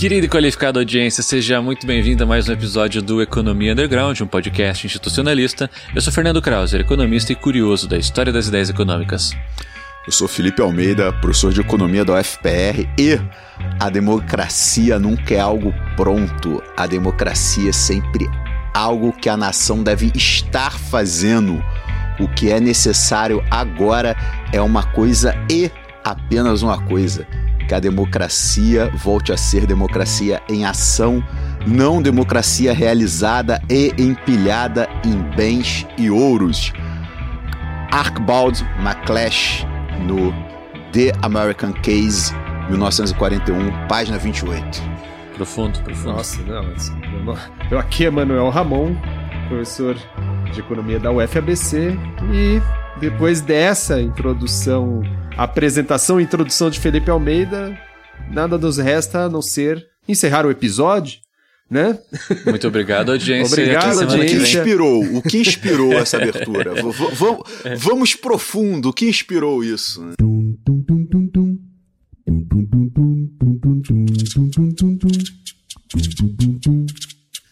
Querida e qualificada audiência, seja muito bem-vindo a mais um episódio do Economia Underground, um podcast institucionalista. Eu sou Fernando Krauser, economista e curioso da história das ideias econômicas. Eu sou Felipe Almeida, professor de economia da UFPR e a democracia nunca é algo pronto. A democracia é sempre algo que a nação deve estar fazendo. O que é necessário agora é uma coisa e apenas uma coisa que a democracia volte a ser democracia em ação, não democracia realizada e empilhada em bens e ouros. Archibald MacLeish no The American Case, 1941, página 28. Profundo, profundo. Nossa, não, eu aqui é Manuel Ramon, professor de economia da UFABC e depois dessa introdução apresentação e introdução de Felipe Almeida, nada nos resta a não ser encerrar o episódio, né? Muito obrigado, audiência. Obrigado, audiência. O que inspirou? O que inspirou essa abertura? v vamos profundo. O que inspirou isso?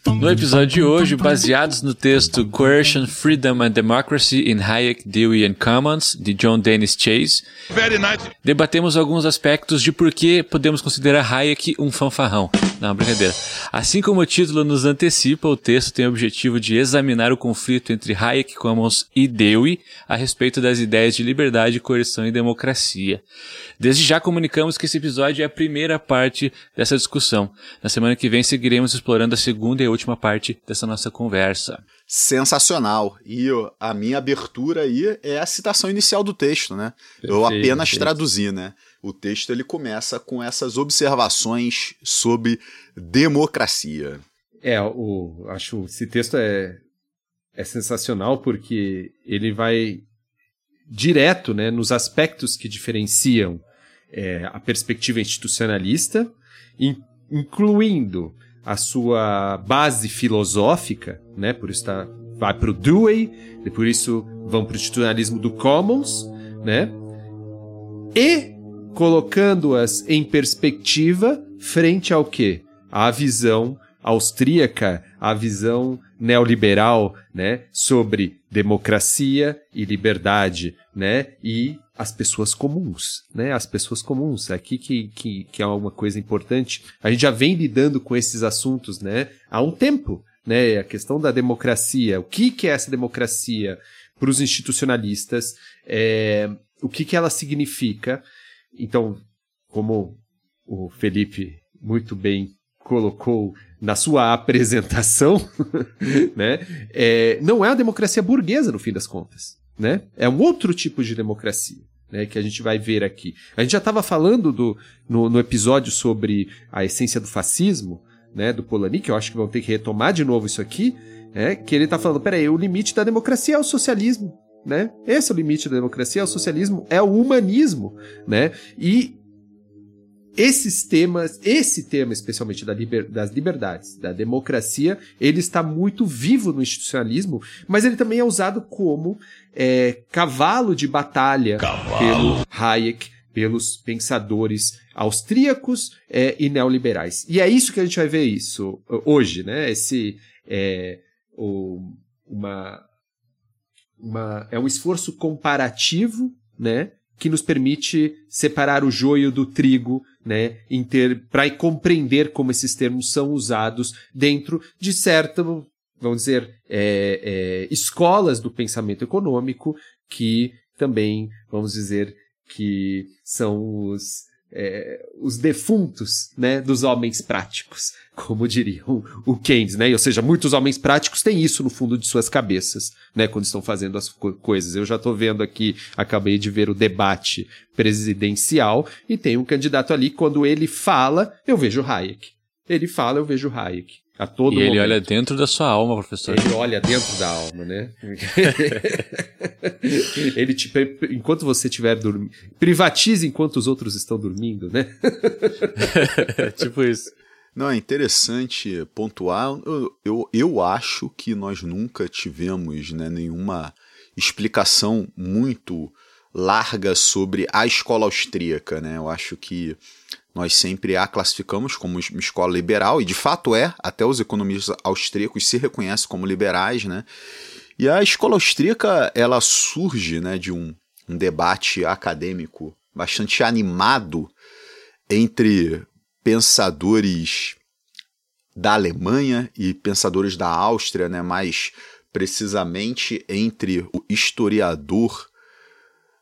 No episódio de hoje, baseados no texto Coercion, Freedom and Democracy in Hayek, Dewey and Commons, de John Dennis Chase, debatemos alguns aspectos de por que podemos considerar Hayek um fanfarrão. Não, brincadeira. Assim como o título nos antecipa, o texto tem o objetivo de examinar o conflito entre Hayek, Commons e Dewey a respeito das ideias de liberdade, coerção e democracia. Desde já comunicamos que esse episódio é a primeira parte dessa discussão. Na semana que vem seguiremos explorando a segunda e última parte dessa nossa conversa. Sensacional. E a minha abertura aí é a citação inicial do texto, né? Perfeito, Eu apenas perfeito. traduzi, né? O texto ele começa com essas observações sobre democracia. É, o, acho esse texto é, é sensacional porque ele vai direto né, nos aspectos que diferenciam é, a perspectiva institucionalista, in, incluindo a sua base filosófica, né, por isso tá, vai para o Dewey, e por isso vão para o institucionalismo do Commons, né, e colocando-as em perspectiva frente ao que? A visão austríaca, a visão neoliberal, né, sobre democracia e liberdade, né, e as pessoas comuns, né? As pessoas comuns. Aqui que, que, que é uma coisa importante. A gente já vem lidando com esses assuntos, né? Há um tempo, né? A questão da democracia. O que, que é essa democracia para os institucionalistas? É, o que, que ela significa? Então, como o Felipe muito bem colocou na sua apresentação, né? É, não é a democracia burguesa, no fim das contas. Né? É um outro tipo de democracia né, que a gente vai ver aqui. A gente já estava falando do, no, no, episódio sobre a essência do fascismo, né, do Polanyi, que eu acho que vão ter que retomar de novo isso aqui, né, que ele está falando, peraí, o limite da democracia é o socialismo, né? Esse é o limite da democracia, é o socialismo, é o humanismo, né? E esses temas, esse tema especialmente da liber, das liberdades, da democracia, ele está muito vivo no institucionalismo, mas ele também é usado como é, cavalo de batalha cavalo. pelo Hayek, pelos pensadores austríacos é, e neoliberais. E é isso que a gente vai ver isso hoje, né? Esse é, o, uma, uma, é um esforço comparativo, né? que nos permite separar o joio do trigo, né, para compreender como esses termos são usados dentro de certa, vamos dizer, é, é, escolas do pensamento econômico que também, vamos dizer, que são os é, os defuntos né, dos homens práticos, como diriam o Keynes, né? Ou seja, muitos homens práticos têm isso no fundo de suas cabeças, né? Quando estão fazendo as co coisas. Eu já estou vendo aqui, acabei de ver o debate presidencial e tem um candidato ali, quando ele fala, eu vejo Hayek. Ele fala, eu vejo Hayek. A todo e momento. ele olha dentro da sua alma, professor. Ele olha dentro da alma, né? ele te, enquanto você estiver dormindo, privatize enquanto os outros estão dormindo, né? tipo isso. Não, é interessante pontuar. Eu, eu, eu acho que nós nunca tivemos né, nenhuma explicação muito larga sobre a escola austríaca, né? Eu acho que nós sempre a classificamos como uma escola liberal, e de fato é, até os economistas austríacos se reconhecem como liberais, né? E a escola austríaca, ela surge né, de um, um debate acadêmico bastante animado entre pensadores da Alemanha e pensadores da Áustria, né, mais precisamente entre o historiador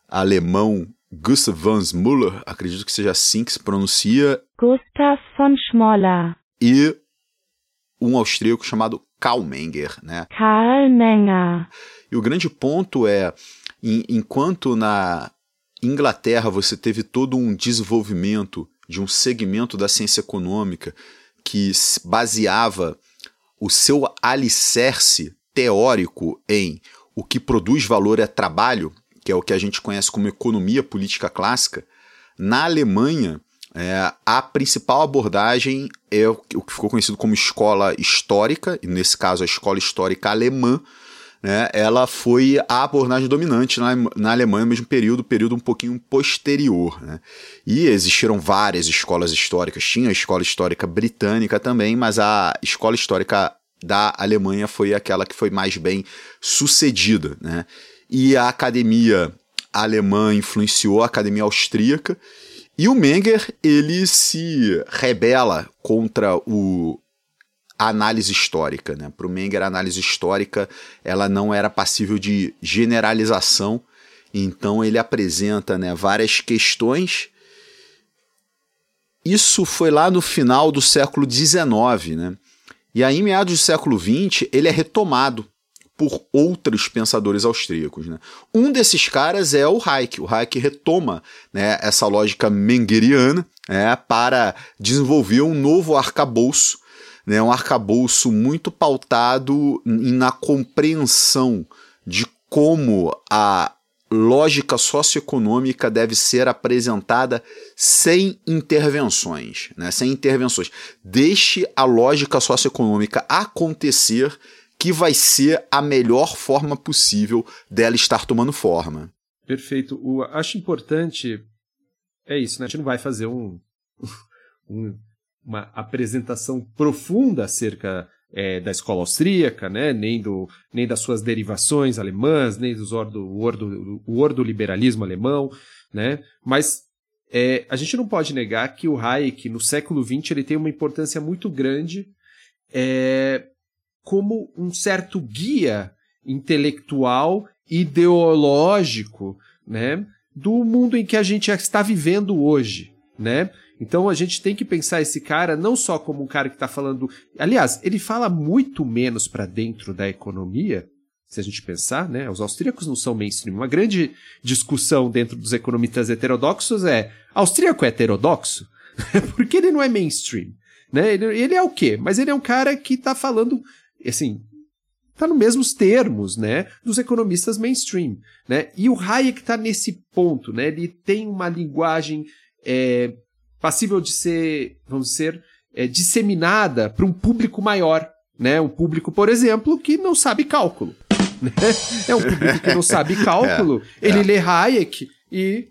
alemão Gustav von Müller, acredito que seja assim que se pronuncia. Gustav von Schmoller. E um austríaco chamado Karl Menger, né? Karl Menger. E o grande ponto é, em, enquanto na Inglaterra você teve todo um desenvolvimento de um segmento da ciência econômica que baseava o seu alicerce teórico em o que produz valor é trabalho, que é o que a gente conhece como economia política clássica, na Alemanha, é, a principal abordagem é o que ficou conhecido como escola histórica, e nesse caso a escola histórica alemã, né, ela foi a abordagem dominante na, na Alemanha no mesmo período, período um pouquinho posterior. Né? E existiram várias escolas históricas, tinha a escola histórica britânica também, mas a escola histórica da Alemanha foi aquela que foi mais bem sucedida. Né? E a academia alemã influenciou a academia austríaca. E o Menger, ele se rebela contra o a análise histórica, né? Para o Menger, a análise histórica ela não era passível de generalização, então ele apresenta né, várias questões. Isso foi lá no final do século XIX, né? E aí, em meados do século XX, ele é retomado por outros pensadores austríacos. Né? Um desses caras é o Hayek. O Hayek retoma né, essa lógica mengeriana né, para desenvolver um novo arcabouço, né, um arcabouço muito pautado na compreensão de como a lógica socioeconômica deve ser apresentada sem intervenções, né? sem intervenções. Deixe a lógica socioeconômica acontecer que vai ser a melhor forma possível dela estar tomando forma. Perfeito. O, acho importante. É isso, né? A gente não vai fazer um, um uma apresentação profunda acerca é, da escola austríaca, né? nem, do, nem das suas derivações alemãs, nem dos ordo, ordo, alemão, né? mas é, a gente não pode negar que o Hayek, no século XX, ele tem uma importância muito grande é, como um certo guia intelectual, ideológico, né, do mundo em que a gente está vivendo hoje, né? Então a gente tem que pensar esse cara não só como um cara que está falando, aliás, ele fala muito menos para dentro da economia, se a gente pensar, né? Os austríacos não são mainstream. Uma grande discussão dentro dos economistas heterodoxos é: austríaco é heterodoxo? Porque ele não é mainstream, né? Ele, ele é o quê? Mas ele é um cara que está falando assim, está nos mesmos termos, né, dos economistas mainstream, né? E o Hayek está nesse ponto, né? Ele tem uma linguagem é, passível de ser, vamos dizer, é, disseminada para um público maior, né? Um público, por exemplo, que não sabe cálculo. Né? É um público que não sabe cálculo, é, ele é. lê Hayek e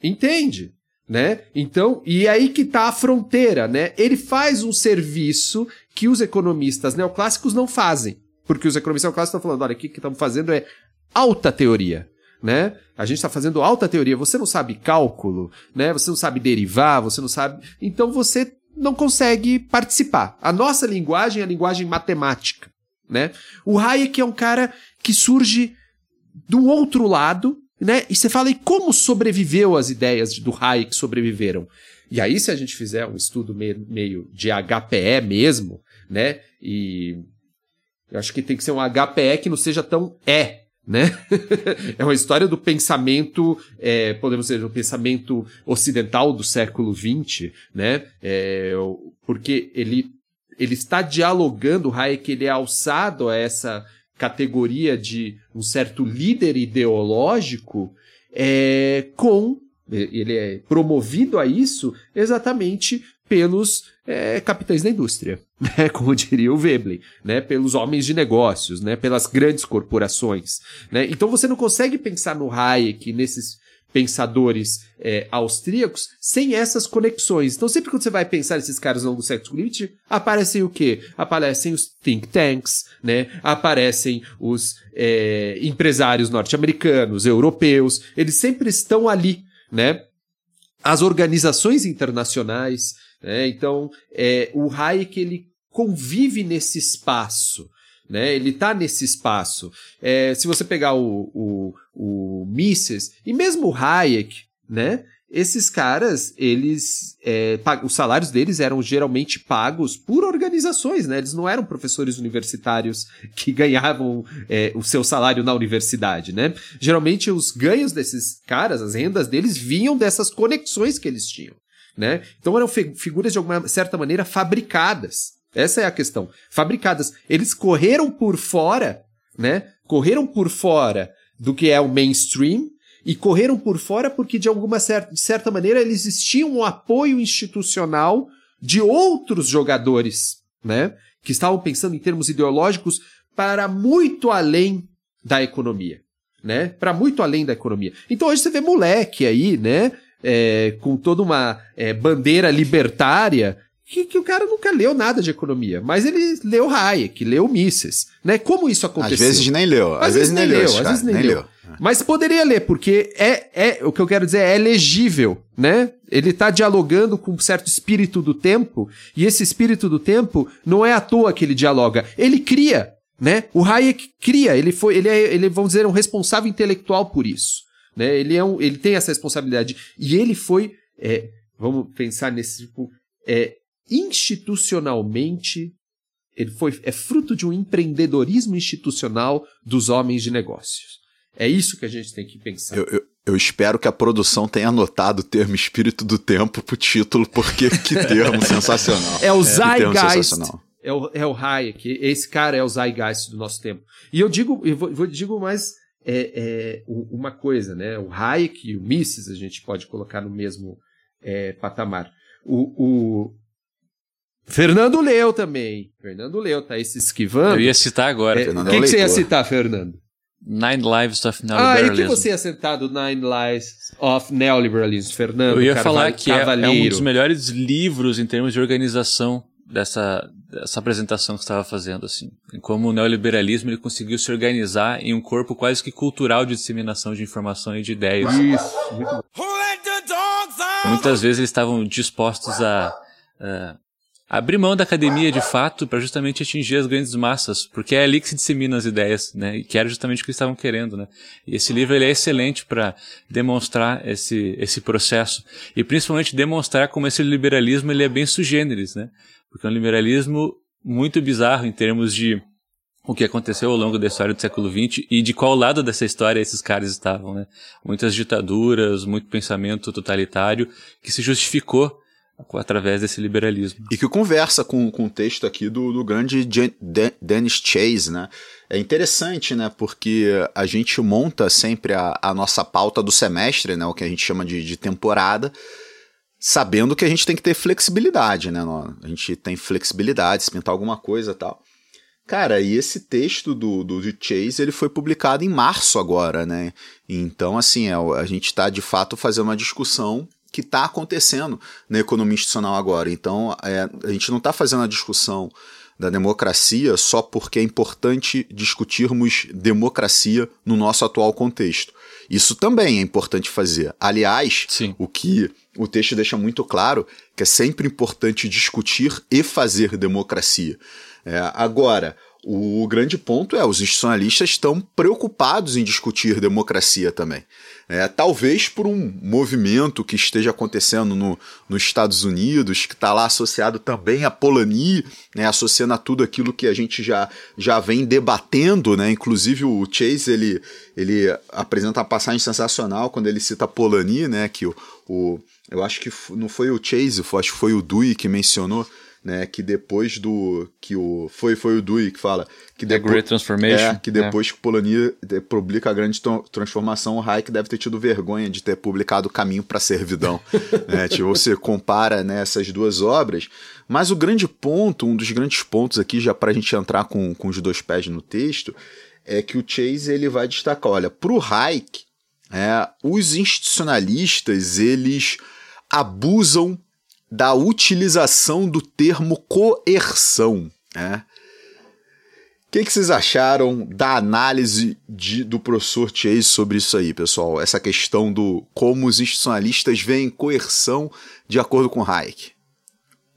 entende, né? Então, e aí que está a fronteira, né? Ele faz um serviço que os economistas neoclássicos não fazem. Porque os economistas neoclássicos estão falando, olha, o que estamos fazendo é alta teoria. Né? A gente está fazendo alta teoria. Você não sabe cálculo, né? Você não sabe derivar, você não sabe. Então você não consegue participar. A nossa linguagem é a linguagem matemática, né? O Hayek é um cara que surge do outro lado, né? E você fala, e como sobreviveu as ideias do Hayek sobreviveram? E aí, se a gente fizer um estudo meio, de HPE mesmo, né? E eu acho que tem que ser um HPE que não seja tão é, né? é uma história do pensamento, é, podemos dizer, do pensamento ocidental do século XX, né? É, porque ele, ele está dialogando, o Hayek ele é alçado a essa categoria de um certo líder ideológico é, com ele é promovido a isso exatamente pelos é, capitães da indústria, né? como diria o Veblen, né? pelos homens de negócios, né? pelas grandes corporações. Né? Então você não consegue pensar no Hayek, nesses pensadores é, austríacos sem essas conexões. Então, sempre quando você vai pensar esses caras ao longo do século XX, aparecem o quê? Aparecem os think tanks, né? Aparecem os é, empresários norte-americanos, europeus. Eles sempre estão ali, né? As organizações internacionais. Né? Então, é, o Hayek ele convive nesse espaço né? Ele está nesse espaço. É, se você pegar o, o, o Mises e mesmo o Hayek, né? Esses caras, eles, é, os salários deles eram geralmente pagos por organizações, né? Eles não eram professores universitários que ganhavam é, o seu salário na universidade, né? Geralmente os ganhos desses caras, as rendas deles vinham dessas conexões que eles tinham, né? Então eram figuras de alguma certa maneira fabricadas, essa é a questão. Fabricadas. Eles correram por fora, né? Correram por fora do que é o mainstream e correram por fora porque, de alguma certa, de certa maneira, eles existiam um apoio institucional de outros jogadores, né? Que estavam pensando em termos ideológicos para muito além da economia, né? Para muito além da economia. Então hoje você vê moleque aí, né? É, com toda uma é, bandeira libertária que, que, o cara nunca leu nada de economia, mas ele leu Hayek, leu Mises, né? Como isso aconteceu? Às vezes nem leu, às, às vezes, vezes, nem leu, leu às vezes nem, nem leu. leu. Mas poderia ler, porque é, é o que eu quero dizer é legível, né? Ele está dialogando com um certo espírito do tempo, e esse espírito do tempo não é à toa que ele dialoga, ele cria, né? O Hayek cria, ele foi, ele é, ele vamos dizer, um responsável intelectual por isso, né? Ele é um, ele tem essa responsabilidade e ele foi, é, vamos pensar nesse tipo, é, institucionalmente ele foi, é fruto de um empreendedorismo institucional dos homens de negócios. É isso que a gente tem que pensar. Eu, eu, eu espero que a produção tenha anotado o termo espírito do tempo pro título, porque que termo sensacional. É o Zeitgeist. É o, é o Hayek. Esse cara é o Zeitgeist do nosso tempo. E eu digo, eu vou, eu digo mais é, é, uma coisa, né? O Hayek e o Mises a gente pode colocar no mesmo é, patamar. O, o, Fernando leu também. Fernando leu, tá aí se esquivando. Eu ia citar agora. É, o que, é que você ia citar, Fernando? Nine Lives of Neoliberalism. Ah, e que você ia citar do Nine Lives of Neoliberalism, Fernando Eu ia falar que é, é, um dos melhores livros em termos de organização dessa, dessa apresentação que você estava fazendo, assim. Como o neoliberalismo ele conseguiu se organizar em um corpo quase que cultural de disseminação de informação e de ideias. Isso. Muitas vezes eles estavam dispostos a, a abrir mão da academia de fato para justamente atingir as grandes massas, porque é ali que se disseminam as ideias, né? E que era justamente o que eles estavam querendo, né? E esse livro ele é excelente para demonstrar esse esse processo e principalmente demonstrar como esse liberalismo ele é bem sugêneres, né? Porque é um liberalismo muito bizarro em termos de o que aconteceu ao longo da história do século XX e de qual lado dessa história esses caras estavam, né? Muitas ditaduras, muito pensamento totalitário que se justificou através desse liberalismo. E que conversa com, com o texto aqui do, do grande Dennis Chase, né? É interessante, né? Porque a gente monta sempre a, a nossa pauta do semestre, né? O que a gente chama de, de temporada, sabendo que a gente tem que ter flexibilidade, né? A gente tem flexibilidade, se pintar alguma coisa tal. Cara, e esse texto do, do, do, Chase, ele foi publicado em março agora, né? Então, assim, é, a gente está de fato fazendo uma discussão que está acontecendo na economia institucional agora. Então, é, a gente não está fazendo a discussão da democracia só porque é importante discutirmos democracia no nosso atual contexto. Isso também é importante fazer. Aliás, Sim. o que o texto deixa muito claro que é sempre importante discutir e fazer democracia. É, agora, o grande ponto é os institucionalistas estão preocupados em discutir democracia também. É, talvez por um movimento que esteja acontecendo no, nos Estados Unidos, que está lá associado também à Polani, né, associando a tudo aquilo que a gente já, já vem debatendo, né? Inclusive o Chase ele, ele apresenta uma passagem sensacional quando ele cita Polani, né? Que o, o eu acho que não foi o Chase, acho que foi o Dewey que mencionou né, que depois do que o foi foi o Dewey que fala que The depois, Great Transformation, é, que depois é. que Polanyi publica a grande transformação, o Hayek deve ter tido vergonha de ter publicado o Caminho para a Servidão, né, tipo, você compara né, essas duas obras, mas o grande ponto, um dos grandes pontos aqui já para a gente entrar com, com os dois pés no texto, é que o Chase ele vai destacar, olha, para o Hayek É, os institucionalistas, eles abusam da utilização do termo coerção. Né? O que, que, vocês acharam da análise de, do professor Chase sobre isso aí, pessoal? Essa questão do como os institucionalistas veem coerção de acordo com Hayek.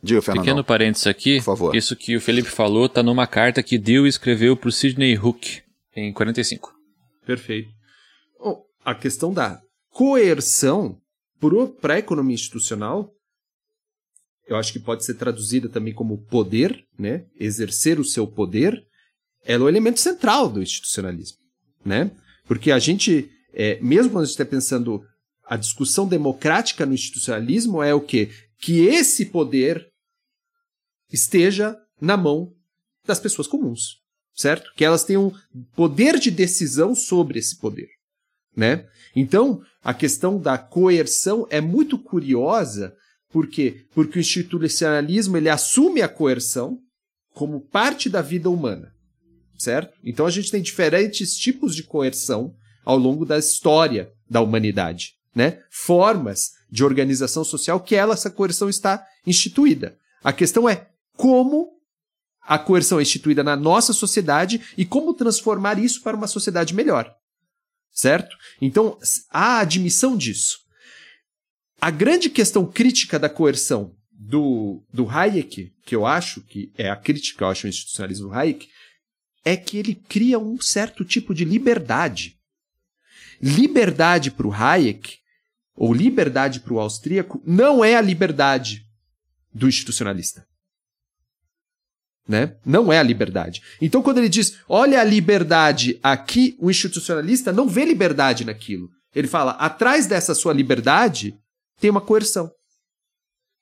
Diga, Fernando. Pequeno parênteses aqui. Por favor. Isso que o Felipe falou está numa carta que Dewey escreveu para o Sidney Hook em 45. Perfeito. Bom, a questão da coerção para a economia institucional, eu acho que pode ser traduzida também como poder, né? exercer o seu poder, ela é o elemento central do institucionalismo. Né? Porque a gente, é, mesmo quando a gente está pensando a discussão democrática no institucionalismo, é o quê? Que esse poder esteja na mão das pessoas comuns, certo? Que elas tenham poder de decisão sobre esse poder né? Então, a questão da coerção é muito curiosa, por quê? Porque o institucionalismo ele assume a coerção como parte da vida humana, certo? Então a gente tem diferentes tipos de coerção ao longo da história da humanidade, né? Formas de organização social que ela, essa coerção está instituída. A questão é como a coerção é instituída na nossa sociedade e como transformar isso para uma sociedade melhor certo? Então, há admissão disso. A grande questão crítica da coerção do, do Hayek, que eu acho que é a crítica, eu acho, ao institucionalismo do Hayek, é que ele cria um certo tipo de liberdade. Liberdade para o Hayek, ou liberdade para o austríaco, não é a liberdade do institucionalista né? Não é a liberdade. Então, quando ele diz, olha a liberdade aqui, o institucionalista não vê liberdade naquilo. Ele fala, atrás dessa sua liberdade tem uma coerção.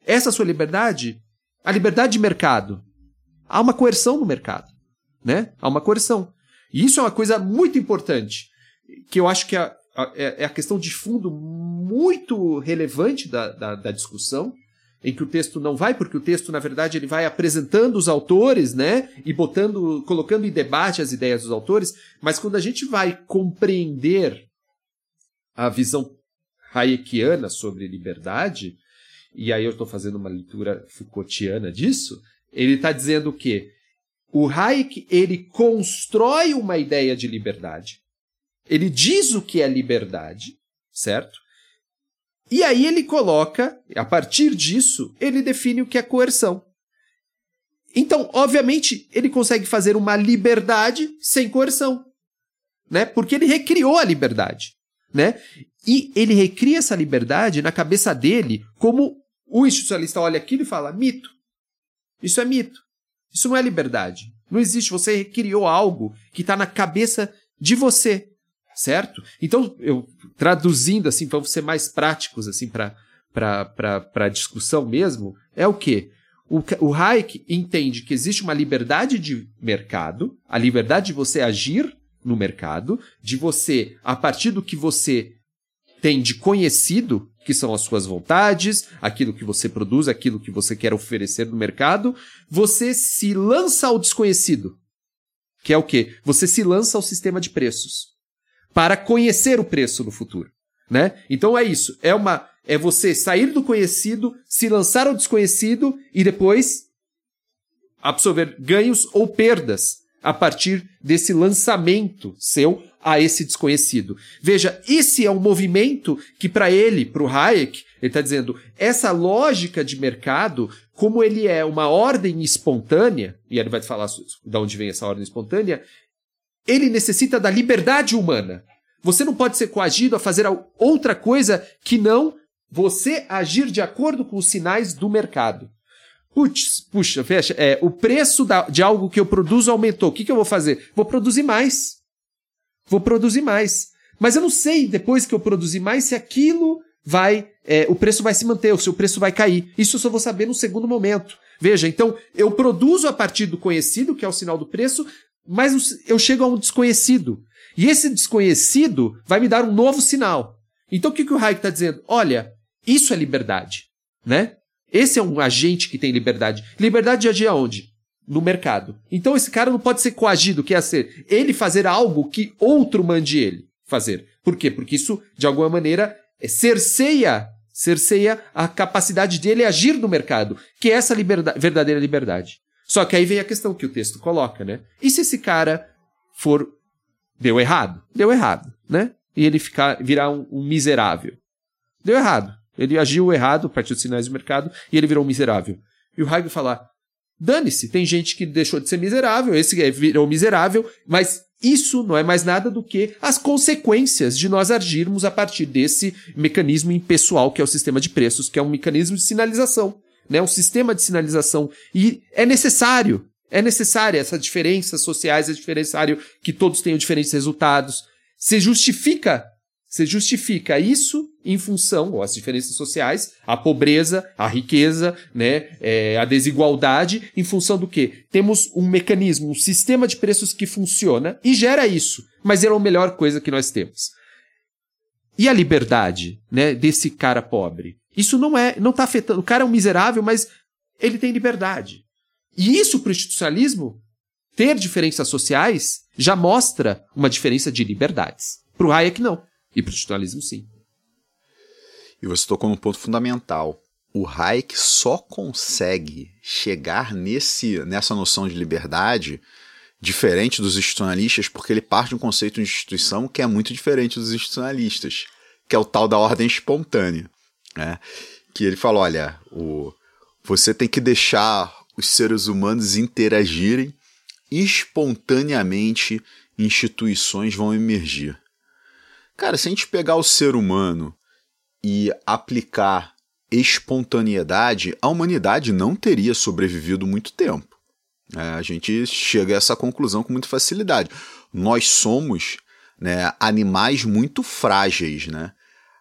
Essa sua liberdade, a liberdade de mercado, há uma coerção no mercado, né? Há uma coerção. E isso é uma coisa muito importante, que eu acho que é, é, é a questão de fundo muito relevante da, da, da discussão, em que o texto não vai, porque o texto, na verdade, ele vai apresentando os autores, né? E botando, colocando em debate as ideias dos autores, mas quando a gente vai compreender a visão hayekiana sobre liberdade, e aí eu estou fazendo uma leitura Foucaultiana disso, ele está dizendo que o Hayek ele constrói uma ideia de liberdade, ele diz o que é liberdade, certo? E aí ele coloca, a partir disso, ele define o que é coerção. Então, obviamente, ele consegue fazer uma liberdade sem coerção, né? Porque ele recriou a liberdade, né? E ele recria essa liberdade na cabeça dele, como o institucionalista olha aquilo e fala: mito. Isso é mito. Isso não é liberdade. Não existe. Você recriou algo que está na cabeça de você certo? Então, eu traduzindo assim, vamos ser mais práticos assim para a discussão mesmo, é o quê? O, o Hayek entende que existe uma liberdade de mercado, a liberdade de você agir no mercado, de você, a partir do que você tem de conhecido, que são as suas vontades, aquilo que você produz, aquilo que você quer oferecer no mercado, você se lança ao desconhecido. Que é o quê? Você se lança ao sistema de preços para conhecer o preço no futuro, né? Então é isso, é uma é você sair do conhecido, se lançar ao desconhecido e depois absorver ganhos ou perdas a partir desse lançamento seu a esse desconhecido. Veja, esse é um movimento que para ele, para o Hayek, ele está dizendo, essa lógica de mercado, como ele é uma ordem espontânea, e ele vai falar de onde vem essa ordem espontânea, ele necessita da liberdade humana. Você não pode ser coagido a fazer outra coisa que não você agir de acordo com os sinais do mercado. Putz, puxa, fecha, é, o preço da, de algo que eu produzo aumentou. O que, que eu vou fazer? Vou produzir mais. Vou produzir mais. Mas eu não sei, depois que eu produzir mais, se aquilo vai. É, o preço vai se manter, ou se o preço vai cair. Isso eu só vou saber no segundo momento. Veja, então eu produzo a partir do conhecido, que é o sinal do preço, mas eu chego a um desconhecido. E esse desconhecido vai me dar um novo sinal. Então o que, que o Hayek está dizendo? Olha, isso é liberdade, né? Esse é um agente que tem liberdade. Liberdade de agir aonde? No mercado. Então esse cara não pode ser coagido, que é ser ele fazer algo que outro mande ele fazer. Por quê? Porque isso, de alguma maneira, é, cerceia, cerceia a capacidade dele agir no mercado, que é essa liberdade, verdadeira liberdade. Só que aí vem a questão que o texto coloca, né? E se esse cara for. Deu errado? Deu errado, né? E ele ficar, virar um, um miserável. Deu errado. Ele agiu errado a partir dos sinais do mercado e ele virou miserável. E o Hegel falar: dane-se, tem gente que deixou de ser miserável, esse é, virou miserável, mas isso não é mais nada do que as consequências de nós agirmos a partir desse mecanismo impessoal que é o sistema de preços, que é um mecanismo de sinalização, né? Um sistema de sinalização. E é necessário, é necessária essa diferença sociais, é necessário que todos tenham diferentes resultados. Se justifica você justifica isso em função, ou as diferenças sociais, a pobreza, a riqueza, né, é, a desigualdade, em função do quê? Temos um mecanismo, um sistema de preços que funciona e gera isso, mas ele é a melhor coisa que nós temos. E a liberdade, né, desse cara pobre? Isso não é, não está afetando. O cara é um miserável, mas ele tem liberdade. E isso para o institucionalismo, ter diferenças sociais, já mostra uma diferença de liberdades. Para o Hayek, não. E para o institucionalismo, sim. E você tocou num ponto fundamental. O Hayek só consegue chegar nesse, nessa noção de liberdade diferente dos institucionalistas porque ele parte de um conceito de instituição que é muito diferente dos institucionalistas, que é o tal da ordem espontânea. Né? Que ele fala: olha, o, você tem que deixar os seres humanos interagirem espontaneamente, instituições vão emergir. Cara, se a gente pegar o ser humano e aplicar espontaneidade, a humanidade não teria sobrevivido muito tempo. É, a gente chega a essa conclusão com muita facilidade. Nós somos né, animais muito frágeis. Né?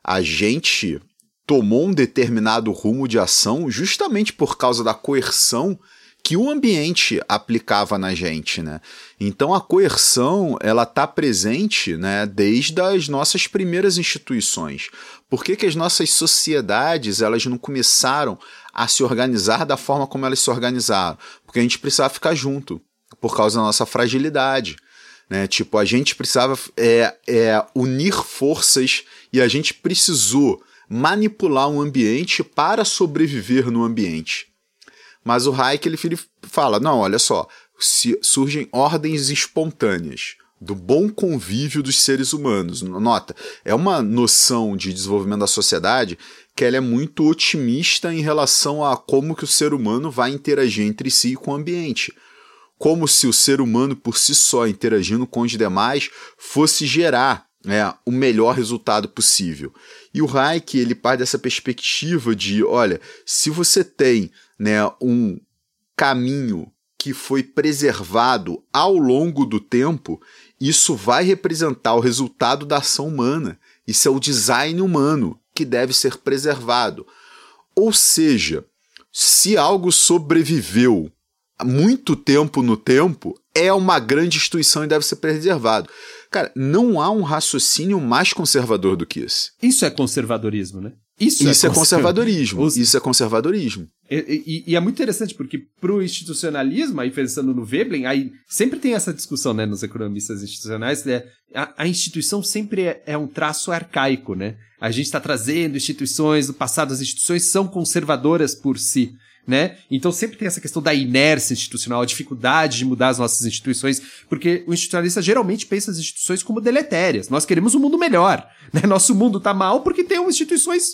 A gente tomou um determinado rumo de ação justamente por causa da coerção que o ambiente aplicava na gente, né? Então a coerção ela está presente, né, desde as nossas primeiras instituições. Por que, que as nossas sociedades elas não começaram a se organizar da forma como elas se organizaram? Porque a gente precisava ficar junto por causa da nossa fragilidade. Né? Tipo, a gente precisava é, é, unir forças e a gente precisou manipular um ambiente para sobreviver no ambiente. Mas o Hayek ele fala: não, olha só, surgem ordens espontâneas do bom convívio dos seres humanos. Nota, é uma noção de desenvolvimento da sociedade que ela é muito otimista em relação a como que o ser humano vai interagir entre si e com o ambiente. Como se o ser humano por si só interagindo com os demais fosse gerar né, o melhor resultado possível. E o Hayek ele parte dessa perspectiva de, olha, se você tem né, um caminho que foi preservado ao longo do tempo, isso vai representar o resultado da ação humana. Isso é o design humano que deve ser preservado. Ou seja, se algo sobreviveu muito tempo no tempo, é uma grande instituição e deve ser preservado. Cara, não há um raciocínio mais conservador do que esse. Isso é conservadorismo, né? Isso, Isso é, é conservadorismo. Os... Isso é conservadorismo. E, e, e, é muito interessante porque pro institucionalismo, aí pensando no Veblen, aí sempre tem essa discussão, né, nos economistas institucionais, né, a, a instituição sempre é, é, um traço arcaico, né? A gente está trazendo instituições do passado, as instituições são conservadoras por si né? Então sempre tem essa questão da inércia institucional, a dificuldade de mudar as nossas instituições, porque o institucionalista geralmente pensa as instituições como deletérias. Nós queremos um mundo melhor, né? Nosso mundo tá mal porque tem instituições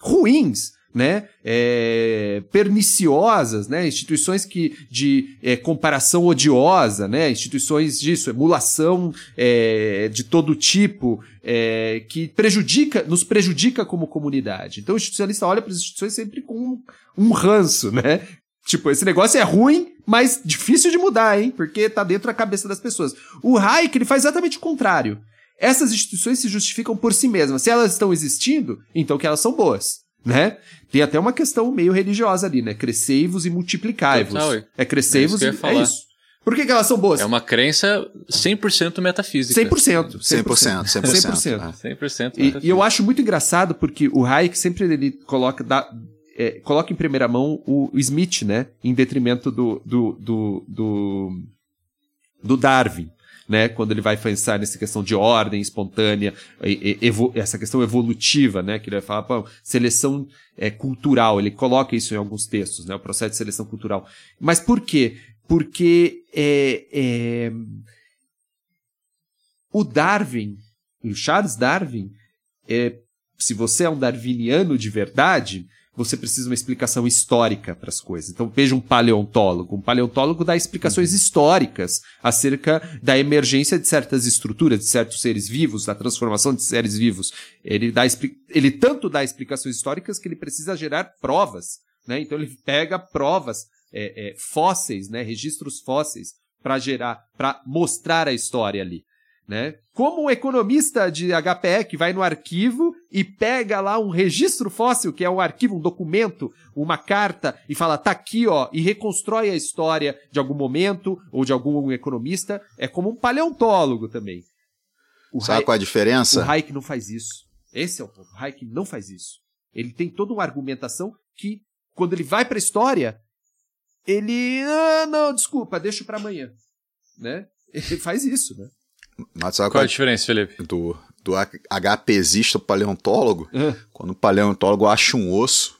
ruins né, é, perniciosas, né, instituições que de é, comparação odiosa, né, instituições disso, emulação é, de todo tipo, é, que prejudica, nos prejudica como comunidade. Então o institucionalista olha para as instituições sempre com um, um ranço, né? Tipo, esse negócio é ruim, mas difícil de mudar, hein? Porque tá dentro da cabeça das pessoas. O Hayek, ele faz exatamente o contrário. Essas instituições se justificam por si mesmas. Se elas estão existindo, então que elas são boas né? Tem até uma questão meio religiosa ali, né? Crescei-vos e multiplicai-vos. É crescei-vos é e é isso. Por que, que, elas são boas? É uma crença 100% metafísica. 100%. 100%. 100%. 100%. 100%, e, e, eu acho muito engraçado porque o Hayek sempre ele coloca, dá, é, coloca em primeira mão o, o, Smith, né? Em detrimento do, do, do, do, do Darwin. Né? Quando ele vai pensar nessa questão de ordem espontânea, e, e, essa questão evolutiva, né? Que ele vai falar, pô, seleção é, cultural, ele coloca isso em alguns textos, né? O processo de seleção cultural. Mas por quê? Porque é, é, o Darwin, o Charles Darwin, é, se você é um darwiniano de verdade, você precisa de uma explicação histórica para as coisas. Então veja um paleontólogo. Um paleontólogo dá explicações uhum. históricas acerca da emergência de certas estruturas, de certos seres vivos, da transformação de seres vivos. Ele, dá, ele tanto dá explicações históricas que ele precisa gerar provas. Né? Então ele pega provas é, é, fósseis, né? registros fósseis, para gerar, para mostrar a história ali. Né? Como um economista de HPE que vai no arquivo e pega lá um registro fóssil, que é um arquivo, um documento, uma carta, e fala, tá aqui, ó, e reconstrói a história de algum momento ou de algum economista, é como um paleontólogo também. O Sabe qual é a diferença? O Hayek não faz isso. Esse é o ponto. O Hayek não faz isso. Ele tem toda uma argumentação que, quando ele vai para a história, ele. Ah, não, desculpa, deixa para amanhã. Né? Ele faz isso, né? Mas sabe qual, é a diferença, Felipe? Do, do HPzista paleontólogo, uhum. quando o paleontólogo acha um osso,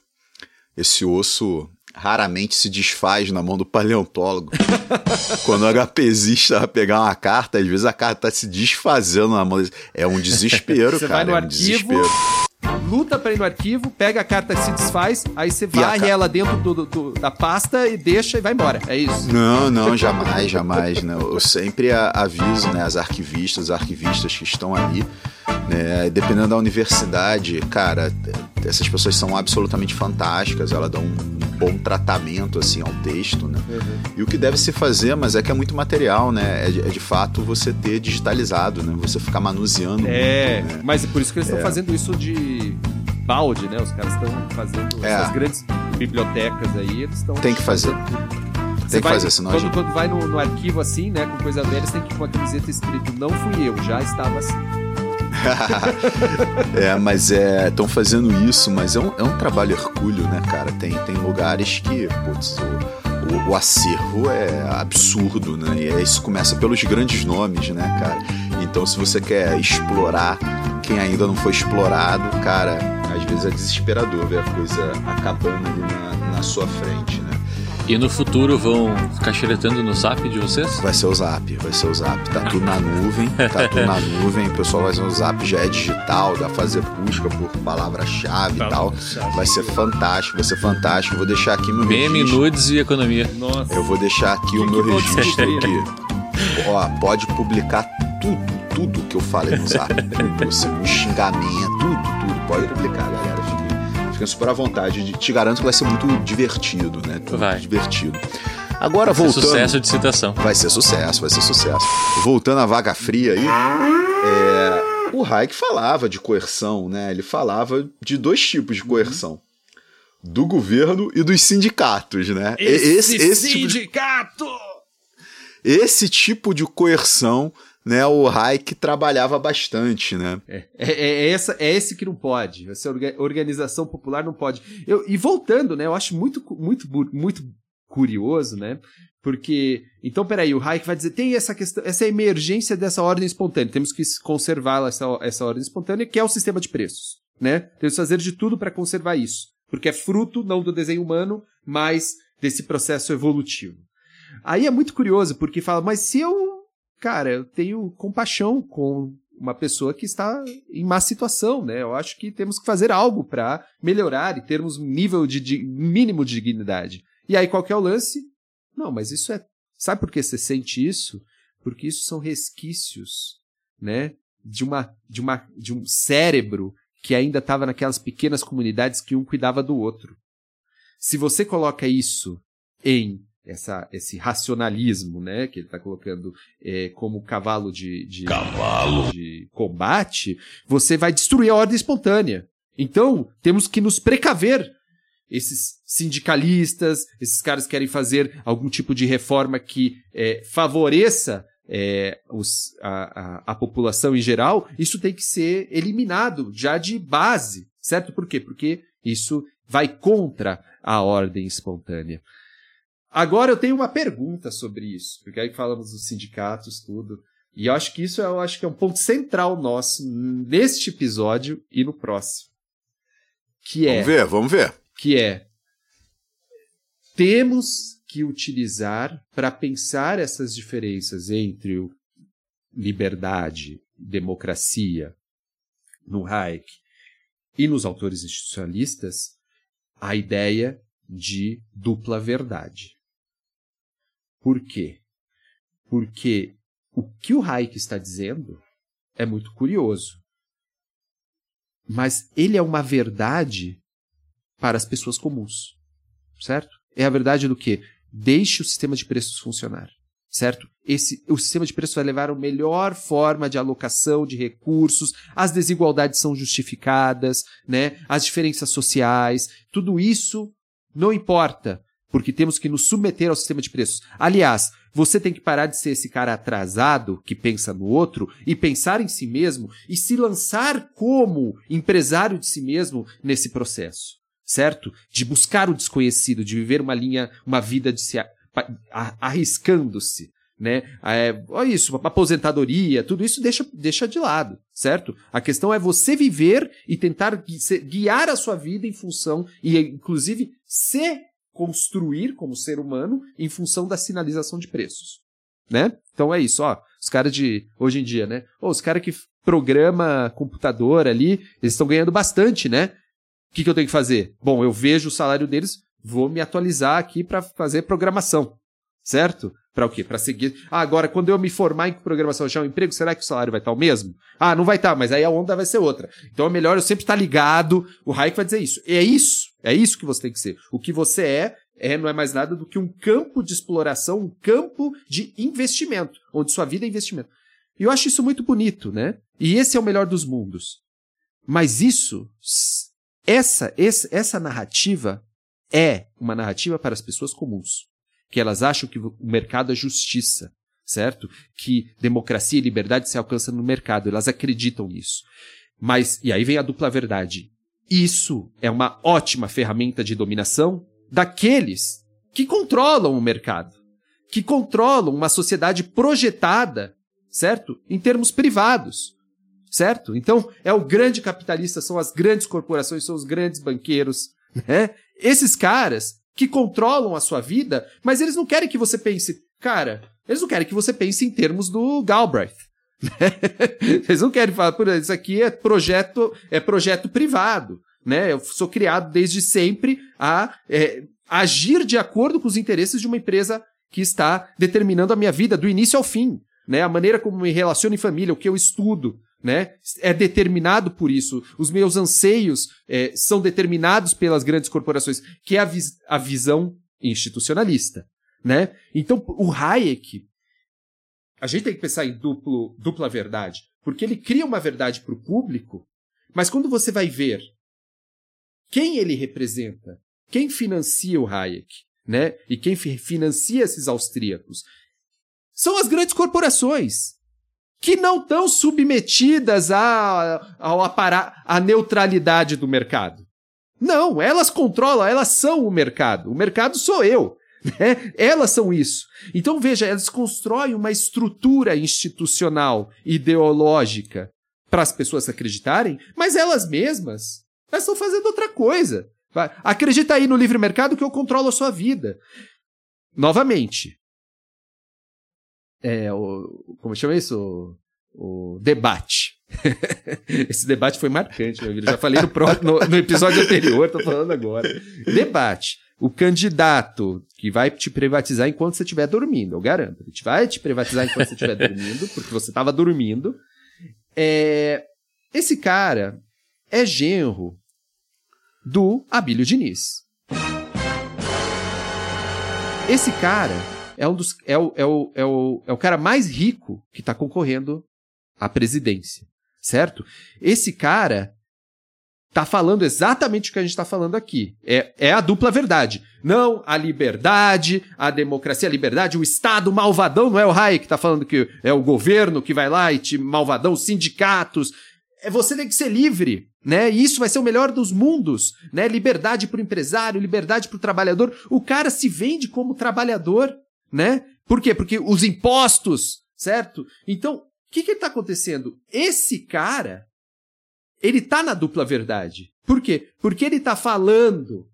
esse osso raramente se desfaz na mão do paleontólogo. Quando o HPzista vai pegar uma carta, às vezes a carta está se desfazendo na mão. É um desespero, Você cara. Vai no é um arquivo, desespero luta para ir no arquivo, pega a carta que se desfaz, aí você varre ela dentro do, do, da pasta e deixa e vai embora. É isso. Não, não, jamais, jamais. Não. Eu sempre aviso né, as arquivistas, arquivistas que estão ali, né, dependendo da universidade, cara, essas pessoas são absolutamente fantásticas, elas dão um bom tratamento assim ao texto, né? Uhum. E o que deve se fazer, mas é que é muito material, né? É de, é de fato você ter digitalizado, né? Você ficar manuseando. É, muito, né? mas é por isso que eles estão é. fazendo isso de balde, né? Os caras estão fazendo é. essas grandes bibliotecas aí, eles estão. Tem que fazer. Tem que vai, fazer, senão quando, gente... quando vai no, no, arquivo assim, né, com coisa velha, você tem que ir com a camiseta escrito não fui eu, já estava assim. é, mas é. Estão fazendo isso, mas é um, é um trabalho hercúleo, né, cara? Tem, tem lugares que, putz, o, o, o, acervo é absurdo, né? E isso começa pelos grandes nomes, né, cara? Então, se você quer explorar quem ainda não foi explorado, cara, às vezes é desesperador ver a coisa acabando ali na, na sua frente, né? E no futuro vão ficar xeretando no zap de vocês? Vai ser o zap, vai ser o zap. Tá tudo na nuvem, tá tudo na nuvem. O pessoal vai fazer o zap, já é digital, dá pra fazer busca por palavra-chave e tal. Vai ser fantástico, vai ser fantástico. Vou deixar aqui meu Meme, registro. nudes e economia. Nossa. Eu vou deixar aqui que o meu registro aqui. Ó, pode publicar tudo, tudo que eu falei no zap. Tudo, assim, um xingamento, tudo, tudo. Pode publicar, galera. Fica super à vontade. Te garanto que vai ser muito divertido, né? Tudo vai. divertido. Agora vai voltando. sucesso de citação. Vai ser sucesso, vai ser sucesso. Voltando à vaga fria aí, é, o Hayek falava de coerção, né? Ele falava de dois tipos de coerção. Do governo e dos sindicatos, né? Esse, esse, esse sindicato! Tipo de, esse tipo de coerção né, o Hayek trabalhava bastante, né? É, é, é, essa, é esse que não pode. Essa organização popular não pode. Eu, e voltando, né, eu acho muito, muito, muito curioso, né? Porque, então, peraí, o Hayek vai dizer, tem essa questão, essa emergência dessa ordem espontânea, temos que conservar essa, essa ordem espontânea, que é o sistema de preços, né? Temos que fazer de tudo para conservar isso, porque é fruto não do desenho humano, mas desse processo evolutivo. Aí é muito curioso, porque fala, mas se eu cara, eu tenho compaixão com uma pessoa que está em má situação, né? Eu acho que temos que fazer algo para melhorar e termos um nível de, de, mínimo de dignidade. E aí qual que é o lance? Não, mas isso é, sabe por que você sente isso? Porque isso são resquícios, né? De uma de uma de um cérebro que ainda estava naquelas pequenas comunidades que um cuidava do outro. Se você coloca isso em essa, esse racionalismo, né, que ele está colocando é, como cavalo de, de, cavalo. de combate, você vai destruir a ordem espontânea. Então, temos que nos precaver. Esses sindicalistas, esses caras querem fazer algum tipo de reforma que é, favoreça é, os, a, a, a população em geral, isso tem que ser eliminado já de base, certo? Por quê? Porque isso vai contra a ordem espontânea. Agora eu tenho uma pergunta sobre isso, porque aí falamos dos sindicatos, tudo. E eu acho que isso eu acho que é um ponto central nosso neste episódio e no próximo. Que é, Vamos ver, vamos ver. que é temos que utilizar para pensar essas diferenças entre o liberdade, democracia no Hayek e nos autores institucionalistas a ideia de dupla verdade. Por quê? Porque o que o Hayek está dizendo é muito curioso. Mas ele é uma verdade para as pessoas comuns. Certo? É a verdade do que? Deixe o sistema de preços funcionar. Certo? Esse, o sistema de preços vai levar a melhor forma de alocação de recursos, as desigualdades são justificadas, né? as diferenças sociais, tudo isso não importa, porque temos que nos submeter ao sistema de preços. Aliás, você tem que parar de ser esse cara atrasado que pensa no outro e pensar em si mesmo e se lançar como empresário de si mesmo nesse processo, certo? De buscar o desconhecido, de viver uma linha, uma vida de se arriscando-se, né? É, olha isso, aposentadoria, tudo isso deixa, deixa de lado, certo? A questão é você viver e tentar guiar a sua vida em função e inclusive se construir como ser humano em função da sinalização de preços, né? Então é isso, ó. Os caras de hoje em dia, né? Ô, os caras que programa computador ali, eles estão ganhando bastante, né? O que, que eu tenho que fazer? Bom, eu vejo o salário deles, vou me atualizar aqui para fazer programação, certo? Para o quê? Para seguir. Ah, agora, quando eu me formar em programação, achar um emprego, será que o salário vai estar o mesmo? Ah, não vai estar, mas aí a onda vai ser outra. Então é melhor eu sempre estar ligado. O Hayek vai dizer isso. E é isso. É isso que você tem que ser. O que você é, é não é mais nada do que um campo de exploração, um campo de investimento, onde sua vida é investimento. E eu acho isso muito bonito, né? E esse é o melhor dos mundos. Mas isso, essa, essa narrativa é uma narrativa para as pessoas comuns. Que elas acham que o mercado é justiça, certo? Que democracia e liberdade se alcançam no mercado. Elas acreditam nisso. Mas, e aí vem a dupla verdade. Isso é uma ótima ferramenta de dominação daqueles que controlam o mercado, que controlam uma sociedade projetada, certo? Em termos privados, certo? Então, é o grande capitalista, são as grandes corporações, são os grandes banqueiros, né? Esses caras que controlam a sua vida, mas eles não querem que você pense, cara, eles não querem que você pense em termos do Galbraith. Eles não querem falar, por isso aqui é projeto, é projeto privado, né? Eu sou criado desde sempre a é, agir de acordo com os interesses de uma empresa que está determinando a minha vida do início ao fim, né? A maneira como me relaciono em família, o que eu estudo, né? É determinado por isso. Os meus anseios é, são determinados pelas grandes corporações, que é a, vis a visão institucionalista, né? Então, o Hayek, a gente tem que pensar em duplo, dupla verdade, porque ele cria uma verdade para o público, mas quando você vai ver quem ele representa, quem financia o Hayek, né? E quem fi- financia esses austríacos, são as grandes corporações que não estão submetidas a, apara- à neutralidade do mercado. Não, elas controlam, elas são o mercado. O mercado sou eu. Né? Elas são isso. Então, veja, elas constroem uma estrutura institucional, ideológica, para as pessoas acreditarem, mas elas mesmas elas estão fazendo outra coisa. Acredita aí no livre mercado que eu controlo a sua vida. Novamente. É, o, como chama isso? O, o debate. Esse debate foi marcante, meu filho. Já falei no, no- no episódio anterior, tô falando agora. Debate. O candidato que vai te privatizar enquanto você estiver dormindo, eu garanto. Ele vai te privatizar enquanto você estiver dormindo, porque você estava dormindo. É, esse cara é genro do Abílio Diniz. Esse cara é um dos é o, é o, é o, é o cara mais rico que está concorrendo à presidência, certo? Esse cara tá falando exatamente o que a gente está falando aqui. É, é a dupla verdade. Não a liberdade, a democracia, a liberdade, o Estado malvadão, não é o Hayek que tá falando que é o governo que vai lá e te malvadão, os sindicatos. É, você tem que ser livre, né? E isso vai ser o melhor dos mundos, né? Liberdade para o empresário, liberdade para o trabalhador. O cara se vende como trabalhador, né? Por quê? Porque os impostos, certo? Então, O que, que está acontecendo? Esse cara, ele tá na dupla verdade. Por quê? Porque ele está falando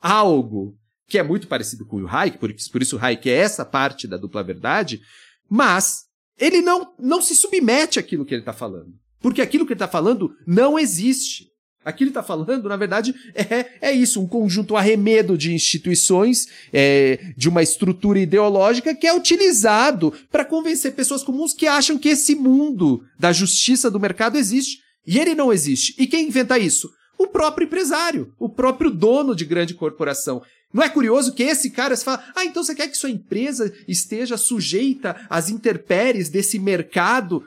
algo que é muito parecido com o Hayek, por, por isso o Hayek é essa parte da dupla verdade, mas ele não, não se submete àquilo que ele está falando. Porque aquilo que ele está falando não existe. Aquilo que ele está falando, na verdade, é, é isso, um conjunto arremedo de instituições, é, de uma estrutura ideológica que é utilizado para convencer pessoas comuns que acham que esse mundo da justiça do mercado existe. E ele não existe. E quem inventa isso? O próprio empresário, o próprio dono de grande corporação. Não é curioso que esse cara se fala, ah, então você quer que sua empresa esteja sujeita às intempéries desse mercado?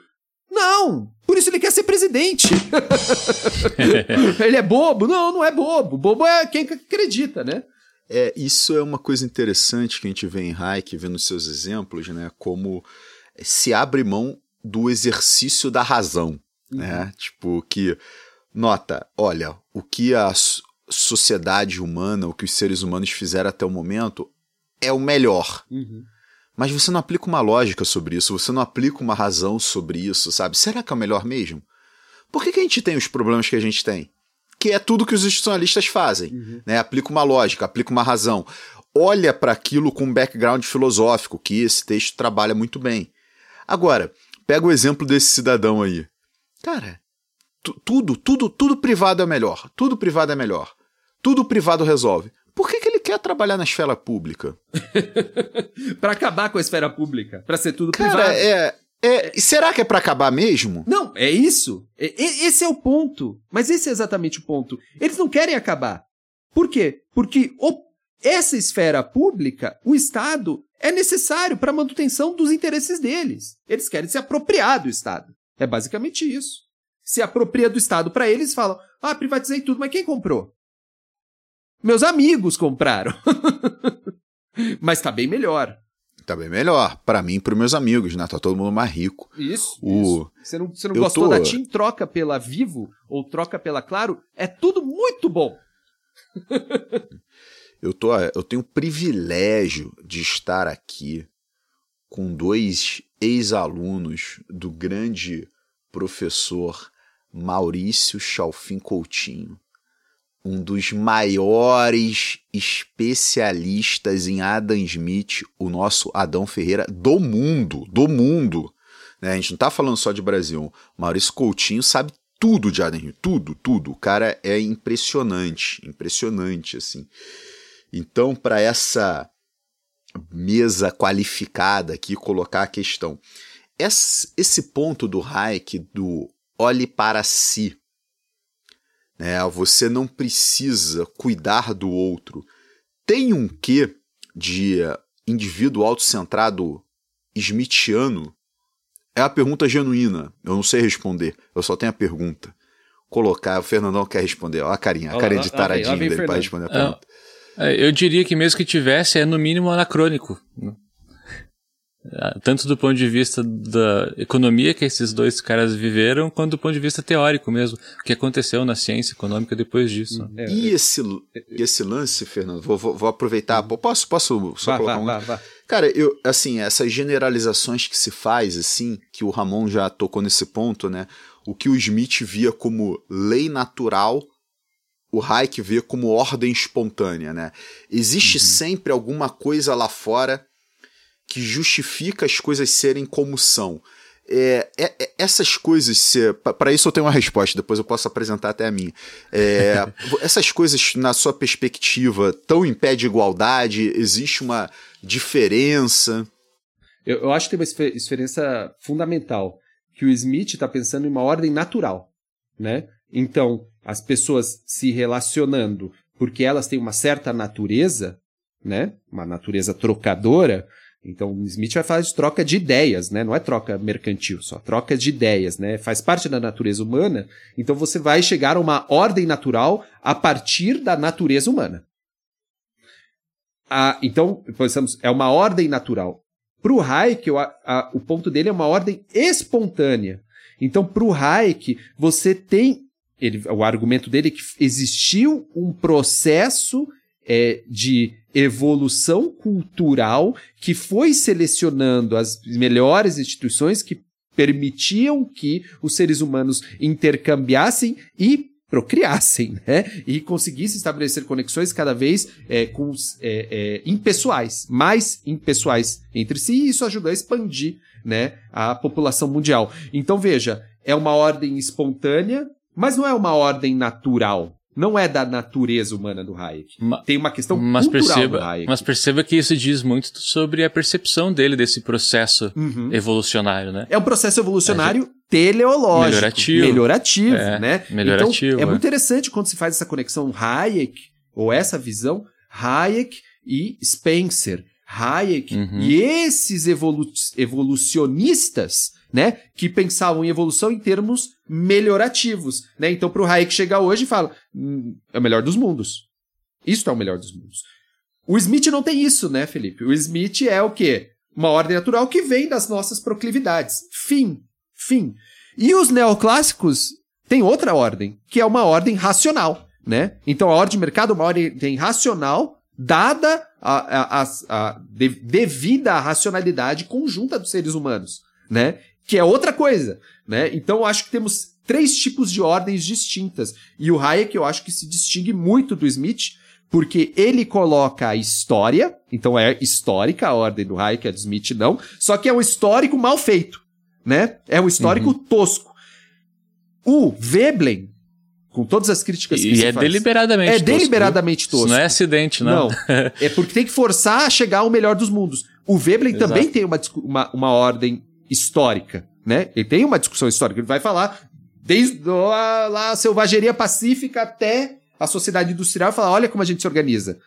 Não! Por isso ele quer ser presidente. ele é bobo? Não, não é bobo. Bobo é quem acredita, né? É, isso é uma coisa interessante que a gente vê em Hayek, vendo seus exemplos, né? Como se abre mão do exercício da razão? Uhum. né? Tipo, que, nota, olha, o que a sociedade humana, o que os seres humanos fizeram até o momento é o melhor. Uhum. Mas você não aplica uma lógica sobre isso, você não aplica uma razão sobre isso, sabe? Será que é o melhor mesmo? Por que, que a gente tem os problemas que a gente tem? Que é tudo que os institucionalistas fazem. Uhum. Né? Aplica uma lógica, aplica uma razão. Olha para aquilo com um background filosófico, que esse texto trabalha muito bem. Agora, pega o exemplo desse cidadão aí. Cara, tudo, tudo, tudo privado é melhor. Tudo privado é melhor. Tudo privado resolve. Por que, que ele quer trabalhar na esfera pública? para acabar com a esfera pública, para ser tudo Cara, privado. É, é, será que é para acabar mesmo? Não, é isso. É, esse é o ponto. Mas esse é exatamente o ponto. Eles não querem acabar. Por quê? Porque o, essa esfera pública, o Estado, é necessário para a manutenção dos interesses deles. Eles querem se apropriar do Estado. É basicamente isso. Se apropria do Estado para eles, falam: ah, privatizei tudo, mas quem comprou? Meus amigos compraram. Mas tá bem melhor. Tá bem melhor. para mim e pros meus amigos, né? Tá todo mundo mais rico. Isso. O... isso. Você não, você não gostou tô... da TIM troca pela Vivo ou troca pela Claro? É tudo muito bom. eu, tô, eu tenho o privilégio de estar aqui com dois ex-alunos do grande professor Maurício Chalfin Coutinho um dos maiores especialistas em Adam Smith, o nosso Adão Ferreira, do mundo, do mundo. Né? A gente não está falando só de Brasil. Maurício Coutinho sabe tudo de Adam Smith, tudo, tudo. O cara é impressionante, impressionante, assim. Então, para essa mesa qualificada aqui, colocar a questão. Esse ponto do Hayek, do olhe para si, né? Você não precisa cuidar do outro. Tem um quê de indivíduo autocentrado smithiano? É a pergunta genuína. Eu não sei responder. Eu só tenho a pergunta. Colocar, o Fernandão quer responder. Olha a carinha, a carinha de taradinho dele para responder a pergunta. É, eu diria que mesmo que tivesse, é no mínimo anacrônico. Ah, tanto do ponto de vista da economia que esses dois caras viveram, quanto do ponto de vista teórico mesmo, o que aconteceu na ciência econômica depois disso. É, e esse, esse lance, Fernando, vou, vou, vou aproveitar, posso, posso só vá, colocar vá, um... Vá, vá. Cara, eu, assim, essas generalizações que se faz, assim, que o Ramon já tocou nesse ponto, né, o que o Smith via como lei natural, o Hayek vê como ordem espontânea, né? Existe uhum. sempre alguma coisa lá fora que justifica as coisas serem como são. É, é, é essas coisas, para isso eu tenho uma resposta, depois eu posso apresentar até a minha. É, essas coisas, na sua perspectiva, tão em pé de igualdade? Existe uma diferença? Eu, eu acho que tem uma diferença fundamental, que o Smith está pensando em uma ordem natural, né? Então, as pessoas se relacionando porque elas têm uma certa natureza, né? Uma natureza trocadora, então, Smith vai falar de troca de ideias, né? Não é troca mercantil, só troca de ideias, né? Faz parte da natureza humana. Então, você vai chegar a uma ordem natural a partir da natureza humana. Ah, então, pensamos, é uma ordem natural. Para o Hayek, o, ponto dele é uma ordem espontânea. Então, para o Hayek, você tem. Ele, o argumento dele é que existiu um processo é, de evolução cultural que foi selecionando as melhores instituições que permitiam que os seres humanos intercambiassem e procriassem, né? E conseguissem estabelecer conexões cada vez é, com, é, é, impessoais, mais impessoais entre si, e isso ajudou a expandir né, a população mundial. Então veja, é uma ordem espontânea, mas não é uma ordem natural. Não é da natureza humana do Hayek. Ma, Tem uma questão mas cultural perceba, do Hayek. Mas perceba que isso diz muito sobre a percepção dele desse processo uhum. evolucionário, né? É um processo evolucionário gente... teleológico. Melhorativo. Melhorativo, é, né? Melhorativo. Então, é, é muito interessante quando se faz essa conexão Hayek, ou essa visão, Hayek e Spencer. Hayek uhum. e esses evolu evolucionistas né, que pensavam em evolução em termos melhorativos, né? Então, para o Hayek chegar hoje e fala, hum, é o melhor dos mundos. Isso é o melhor dos mundos. O Smith não tem isso, né, Felipe? O Smith é o quê? Uma ordem natural que vem das nossas proclividades. Fim. Fim. E os neoclássicos têm outra ordem, que é uma ordem racional, né? Então, a ordem de mercado é uma ordem racional dada a, a, a, a devido à racionalidade conjunta dos seres humanos, né? que é outra coisa, né? Então eu acho que temos três tipos de ordens distintas. E o Hayek eu acho que se distingue muito do Smith, porque ele coloca a história, então é histórica a ordem do Hayek, a do Smith não, só que é um histórico mal feito, né? É um histórico uhum. tosco. O Veblen, com todas as críticas que e se é faz, deliberadamente é tosco, deliberadamente tosco. Isso não é acidente, não. Não, é porque tem que forçar a chegar ao melhor dos mundos. O Veblen também tem uma, uma, uma ordem histórica, né? Ele tem uma discussão histórica, ele vai falar desde a, lá, a selvageria pacífica até a sociedade industrial, falar, olha como a gente se organiza.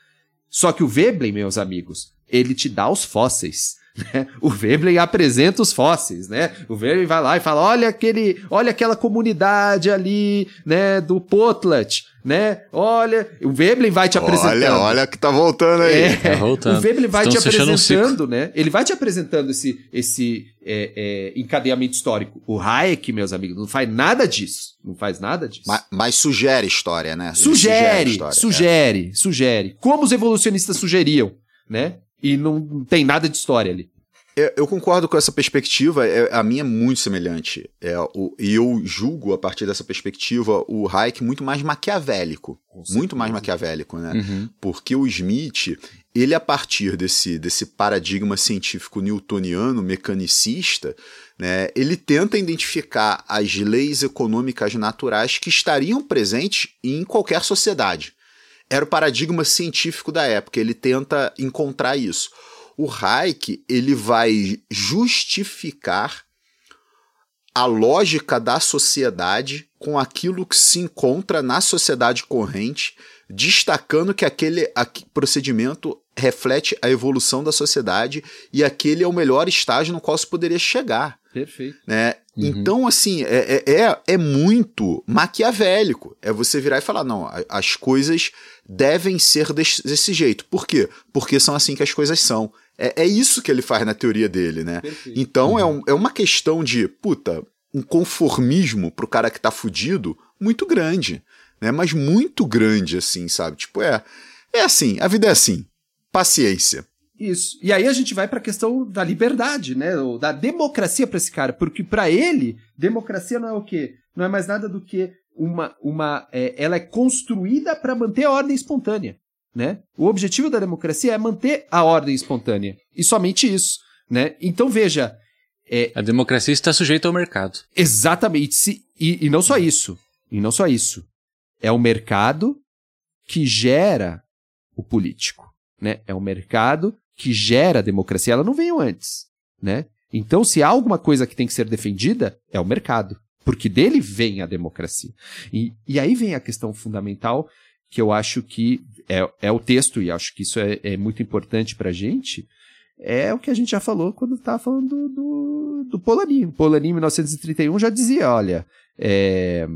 Só que o Veblen, meus amigos, ele te dá os fósseis. Né? O Veblen apresenta os fósseis, né? O Veblen vai lá e fala: olha aquele, olha aquela comunidade ali, né, do Potlat, né? Olha, o Veblen vai te apresentando. Olha, olha que tá voltando aí. É, tá voltando. O Veblen vai Estão te apresentando, um né? Ele vai te apresentando esse, esse é, é, encadeamento histórico. O Hayek, meus amigos, não faz nada disso. Não faz nada disso. Mas, mas sugere história, né? Sugere, história, sugere, é. sugere. Como os evolucionistas sugeriam, né? E não tem nada de história ali. É, eu concordo com essa perspectiva, é, a minha é muito semelhante. É, o, e eu julgo, a partir dessa perspectiva, o Hayek muito mais maquiavélico. Muito mais maquiavélico, né? Uhum. Porque o Smith, ele, a partir desse, desse paradigma científico newtoniano, mecanicista, né, ele tenta identificar as leis econômicas naturais que estariam presentes em qualquer sociedade. Era o paradigma científico da época, ele tenta encontrar isso o Hayek ele vai justificar a lógica da sociedade com aquilo que se encontra na sociedade corrente, destacando que aquele procedimento reflete a evolução da sociedade e aquele é o melhor estágio no qual se poderia chegar. Perfeito. Né? Uhum. Então, assim, é, é, é, é muito maquiavélico. É você virar e falar: não, as coisas devem ser desse, desse jeito. Por quê? Porque são assim que as coisas são. É, é isso que ele faz na teoria dele, né? Perfeito. Então é uhum. é, um, é uma questão de, puta, um conformismo pro cara que tá fudido muito grande, né? Mas muito grande, assim, sabe? Tipo, é, é assim, a vida é assim. Paciência. Isso. E aí a gente vai para a questão da liberdade, né? Ou da democracia para esse cara, porque para ele democracia não é o quê? Não é mais nada do que uma uma é, ela é construída para manter a ordem espontânea. Né? O objetivo da democracia é manter a ordem espontânea. E somente isso. Né? Então veja. É... A democracia está sujeita ao mercado. Exatamente. E, e não só isso. E não só isso. É o mercado que gera o político. Né? É o mercado que gera a democracia. Ela não veio antes. Né? Então, se há alguma coisa que tem que ser defendida, é o mercado. Porque dele vem a democracia. E, e aí vem a questão fundamental que eu acho que é, é o texto, e acho que isso é, é muito importante para a gente, é o que a gente já falou quando estava falando do, do, do Polanyi. O Polanyi, em 1931, já dizia, olha, é,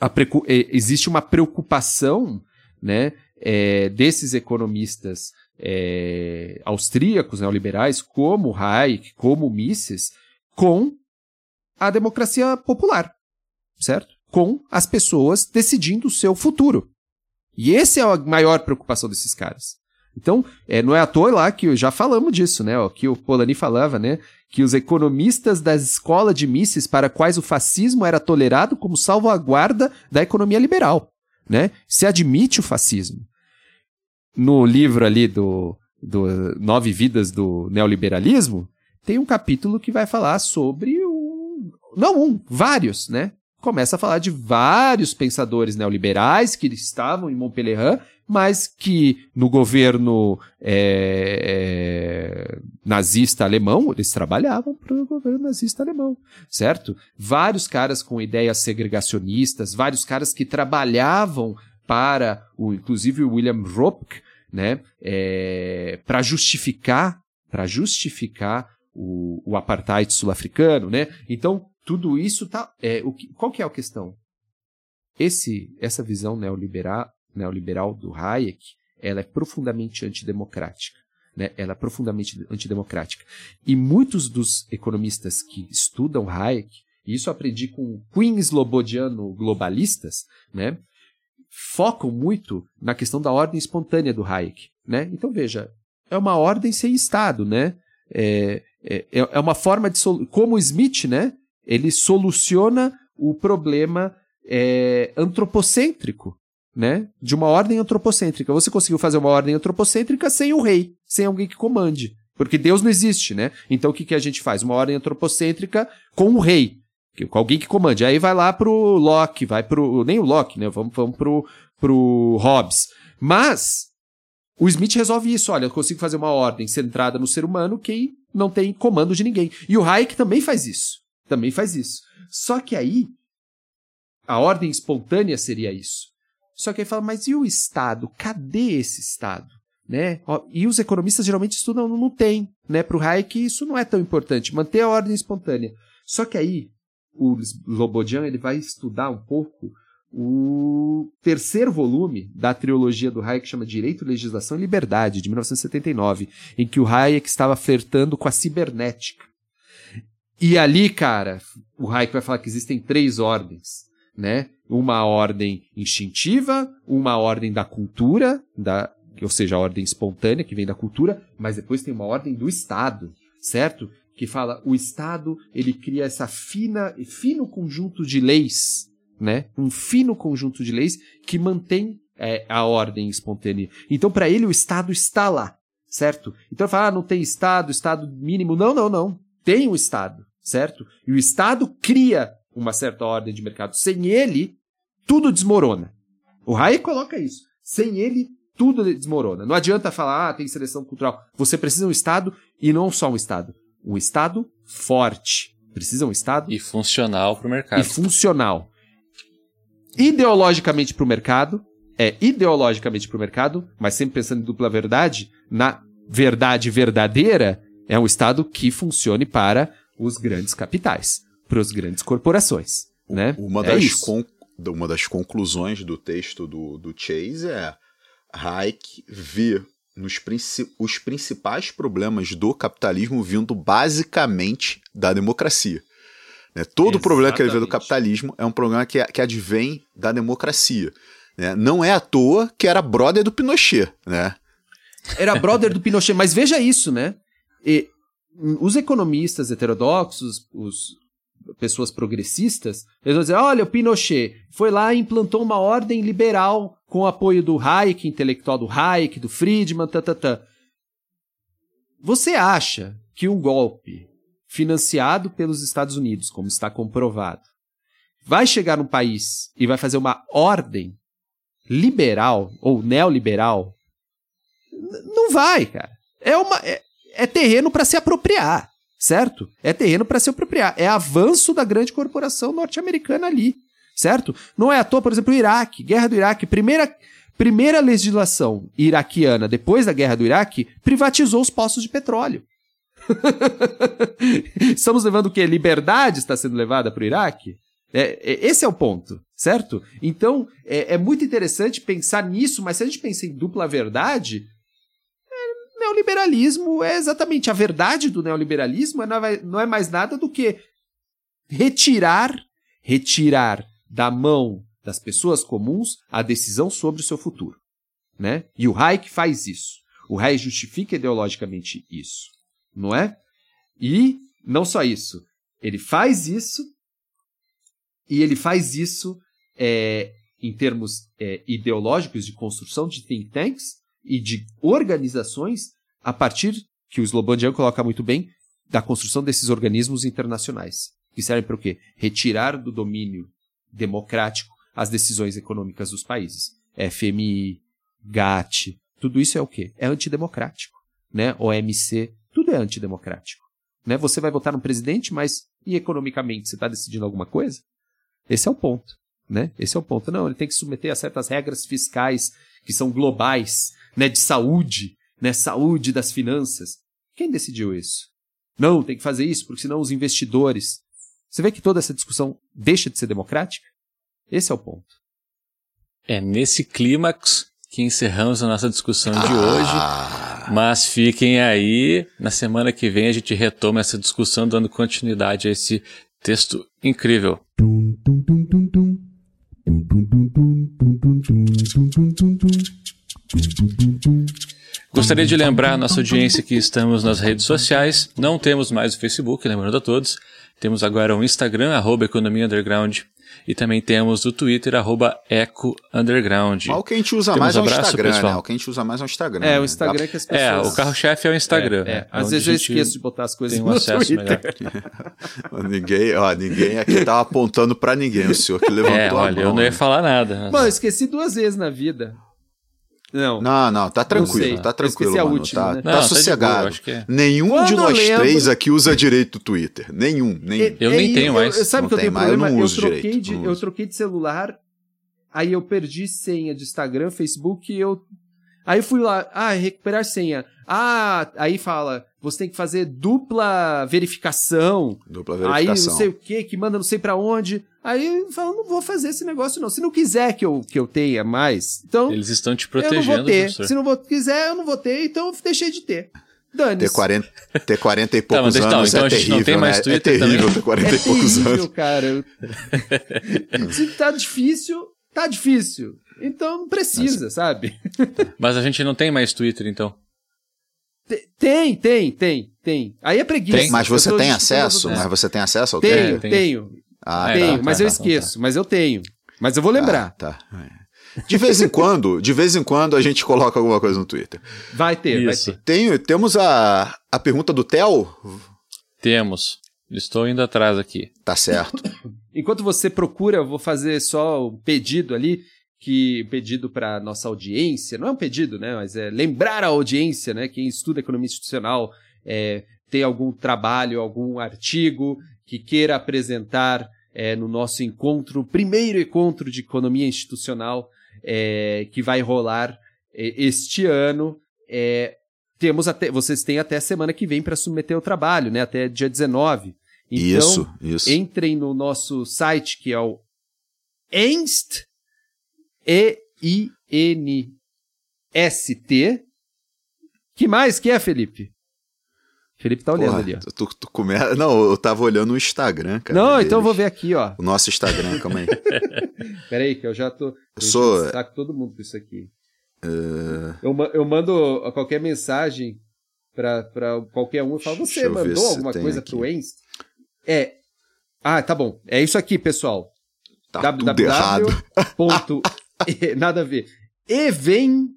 é, existe uma preocupação né, é, desses economistas é, austríacos, neoliberais, como Hayek, como Mises, com a democracia popular, certo? com as pessoas decidindo o seu futuro. E essa é a maior preocupação desses caras. Então, é, não é à toa lá que já falamos disso, né? Ó, que o Polanyi falava, né? Que os economistas da escola de Mises para quais o fascismo era tolerado como salvaguarda da economia liberal, né? Se admite o fascismo. No livro ali do, do Nove Vidas do Neoliberalismo, tem um capítulo que vai falar sobre um. Não um, vários, né? Começa a falar de vários pensadores neoliberais que estavam em Montpellier, mas que no governo é, é, nazista alemão, eles trabalhavam para o governo nazista alemão, certo? Vários caras com ideias segregacionistas, vários caras que trabalhavam para, o, inclusive o William Ropke, né, é, para justificar, para justificar o, o apartheid sul-africano, né? Então tudo isso tá, é, o que, qual que é a questão? Esse, essa visão neoliberal, neoliberal do Hayek, ela é profundamente antidemocrática. Né? Ela é profundamente antidemocrática. E muitos dos economistas que estudam Hayek, e isso aprendi com Queen Slobodiano globalistas, né? Focam muito na questão da ordem espontânea do Hayek. Né? Então, veja, é uma ordem sem Estado, né? É, é, é uma forma de... Como Smith, né? Ele soluciona o problema é, antropocêntrico, né? De uma ordem antropocêntrica. Você conseguiu fazer uma ordem antropocêntrica sem o rei, sem alguém que comande. Porque Deus não existe, né? Então o que, que a gente faz? Uma ordem antropocêntrica com o rei, alguém que comande. Aí vai lá pro Locke, vai pro. Nem o Locke, né? Vamos, vamos pro, pro Hobbes. Mas o Smith resolve isso. Olha, eu consigo fazer uma ordem centrada no ser humano que não tem comando de ninguém. E o Hayek também faz isso. Também faz isso. Só que aí, a ordem espontânea seria isso. Só que aí fala, mas e o Estado? Cadê esse Estado? Né? E os economistas geralmente estudam, não, não tem. Né? Para o Hayek, isso não é tão importante, manter a ordem espontânea. Só que aí, o Lobodian ele vai estudar um pouco o terceiro volume da trilogia do Hayek, que chama Direito, Legislação e Liberdade, de 1979, em que o Hayek estava flertando com a cibernética. E ali, cara, o Hayek vai falar que existem três ordens, né? Uma ordem instintiva, uma ordem da cultura, da, ou seja, a ordem espontânea que vem da cultura, mas depois tem uma ordem do Estado, certo? Que fala o Estado ele cria essa fina, fino conjunto de leis, né? Um fino conjunto de leis que mantém é, a ordem espontânea. Então, para ele, o Estado está lá, certo? Então, fala, ah, não tem Estado, Estado mínimo. Não, não, não. Tem o Estado, certo? E o Estado cria uma certa ordem de mercado. Sem ele, tudo desmorona. O Hayek coloca isso. Sem ele, tudo desmorona. Não adianta falar, ah, tem seleção cultural. Você precisa de um Estado e não só um Estado. Um Estado forte. Precisa um Estado. E funcional para o mercado. E funcional. Ideologicamente para o mercado. É ideologicamente para o mercado, mas sempre pensando em dupla verdade. Na verdade verdadeira, é um Estado que funcione para os grandes capitais, para as grandes corporações. Né? Uma, é das con- uma das conclusões do texto do, do Chase é Hayek vê nos princi- os principais problemas do capitalismo vindo basicamente da democracia. Né? Todo o problema que ele vê do capitalismo é um problema que, que advém da democracia. Né? Não é à toa que era brother do Pinochet. Né? Era brother do Pinochet, mas veja isso, né? E os economistas heterodoxos, os pessoas progressistas, eles vão dizer: olha, o Pinochet foi lá e implantou uma ordem liberal com o apoio do Hayek, intelectual do Hayek, do Friedman, tatatã. Você acha que um golpe financiado pelos Estados Unidos, como está comprovado, vai chegar num país e vai fazer uma ordem liberal ou neoliberal? Não vai, cara. É uma. É, é terreno para se apropriar, certo? É terreno para se apropriar. É avanço da grande corporação norte-americana ali, certo? Não é à toa, por exemplo, o Iraque, guerra do Iraque, primeira primeira legislação iraquiana depois da guerra do Iraque privatizou os poços de petróleo. Estamos levando o quê? Liberdade está sendo levada para o Iraque? É, é, esse é o ponto, certo? Então, é, é, muito interessante pensar nisso, mas se a gente pensa em dupla verdade, neoliberalismo é exatamente a verdade do neoliberalismo, não é, não é mais nada do que retirar, retirar da mão das pessoas comuns a decisão sobre o seu futuro, né? E o Hayek faz isso. O Hayek justifica ideologicamente isso, não é? E não só isso, ele faz isso e ele faz isso é, em termos é, ideológicos de construção de think tanks e de organizações a partir, que o Slobodian coloca muito bem, da construção desses organismos internacionais, que servem para o quê? Retirar do domínio democrático as decisões econômicas dos países. FMI, GATT, tudo isso é o quê? É antidemocrático. Né? OMC, tudo é antidemocrático. Né? Você vai votar no presidente, mas e economicamente você está decidindo alguma coisa? Esse é o ponto. Né? Esse é o ponto. Não, ele tem que submeter a certas regras fiscais que são globais, né? de saúde, né? saúde das finanças. Quem decidiu isso? Não, tem que fazer isso, porque senão os investidores. Você vê que toda essa discussão deixa de ser democrática? Esse é o ponto. É nesse clímax que encerramos a nossa discussão de ah. hoje. Mas fiquem aí, na semana que vem a gente retoma essa discussão, dando continuidade a esse texto incrível. Gostaria de lembrar a nossa audiência que estamos nas redes sociais. Não temos mais o Facebook, lembrando a todos. Temos agora o Instagram, arroba Economia Underground. E também temos o Twitter, arroba Eco Underground. o que a gente usa temos mais é o Instagram, pessoal. né? O que a gente usa mais é o Instagram. É, o Instagram né? que as pessoas... É, o carro-chefe é o Instagram. É, é. Às vezes eu esqueço de botar as coisas tem um no acesso Twitter. melhor. ninguém, ó, ninguém aqui tava apontando pra ninguém, o senhor que levantou é, olha, a mão. eu não ia falar nada. Mas... Mano, eu esqueci duas vezes na vida. Não. Não, não, tá tranquilo, tá tranquilo, mano. Última, tá, né? tá não, sossegado. Tá boa, é. Nenhum Quando de nós lembro... três aqui usa direito do Twitter. Nenhum, nenhum. Eu, nem tenho mais. Eu, sabe que eu tenho mais, problema? Eu, eu troquei direito, de, eu troquei de celular, aí eu perdi senha de Instagram, Facebook, e eu Aí fui lá, ah, recuperar senha. Ah, aí fala, você tem que fazer dupla verificação. Dupla verificação. Aí não sei o que, que manda não sei para onde. Aí eu falo, não vou fazer esse negócio não. Se não quiser que eu, que eu tenha mais, então... Eles estão te protegendo, eu não vou ter. Professor. Se não vou, quiser, eu não vou ter, então eu deixei de ter. Dane ter 40, ter 40 e poucos tá, anos então, é terrível, não tem mais né? Twitter é terrível também. ter 40 é e poucos terrível, anos. cara. Se tá difícil, tá difícil. Então não precisa, Mas... sabe? Mas a gente não tem mais Twitter, então. Tem, tem, tem, tem. Aí é preguiça. Tem, mas você tem acesso? Mas você tem acesso ao Tenho, tenho. tenho. Ah, tenho, tá, mas tá, eu tá, tá, esqueço, mas eu tenho. Mas eu vou lembrar. Ah, tá. De vez em quando, de vez em quando a gente coloca alguma coisa no Twitter. Vai ter, Isso. vai ter. Tem, temos a, a pergunta do Theo? Temos. Estou indo atrás aqui. Tá certo. Enquanto você procura, eu vou fazer só o um pedido ali que pedido para nossa audiência, não é um pedido, né, mas é lembrar a audiência, né, quem estuda economia institucional, é, tem algum trabalho, algum artigo que queira apresentar é, no nosso encontro, primeiro encontro de economia institucional é, que vai rolar é, este ano. É, temos até, vocês têm até semana que vem para submeter o trabalho, né, até dia 19. Então, isso, isso. entrem no nosso site que é o enst e-I-N-S-T. Que mais que é, Felipe? Felipe tá olhando Porra, ali, ó. Tu, tu come... Não, eu tava olhando o Instagram, cara. Não, deles. então eu vou ver aqui, ó. O nosso Instagram, calma aí. Peraí, que eu já tô. Eu, eu sou. Saco todo mundo com isso aqui. Uh... Eu, eu mando qualquer mensagem pra, pra qualquer um e falo, você mandou alguma coisa pro Enst? É. Ah, tá bom. É isso aqui, pessoal. Tá www. tudo errado. nada a ver. Even,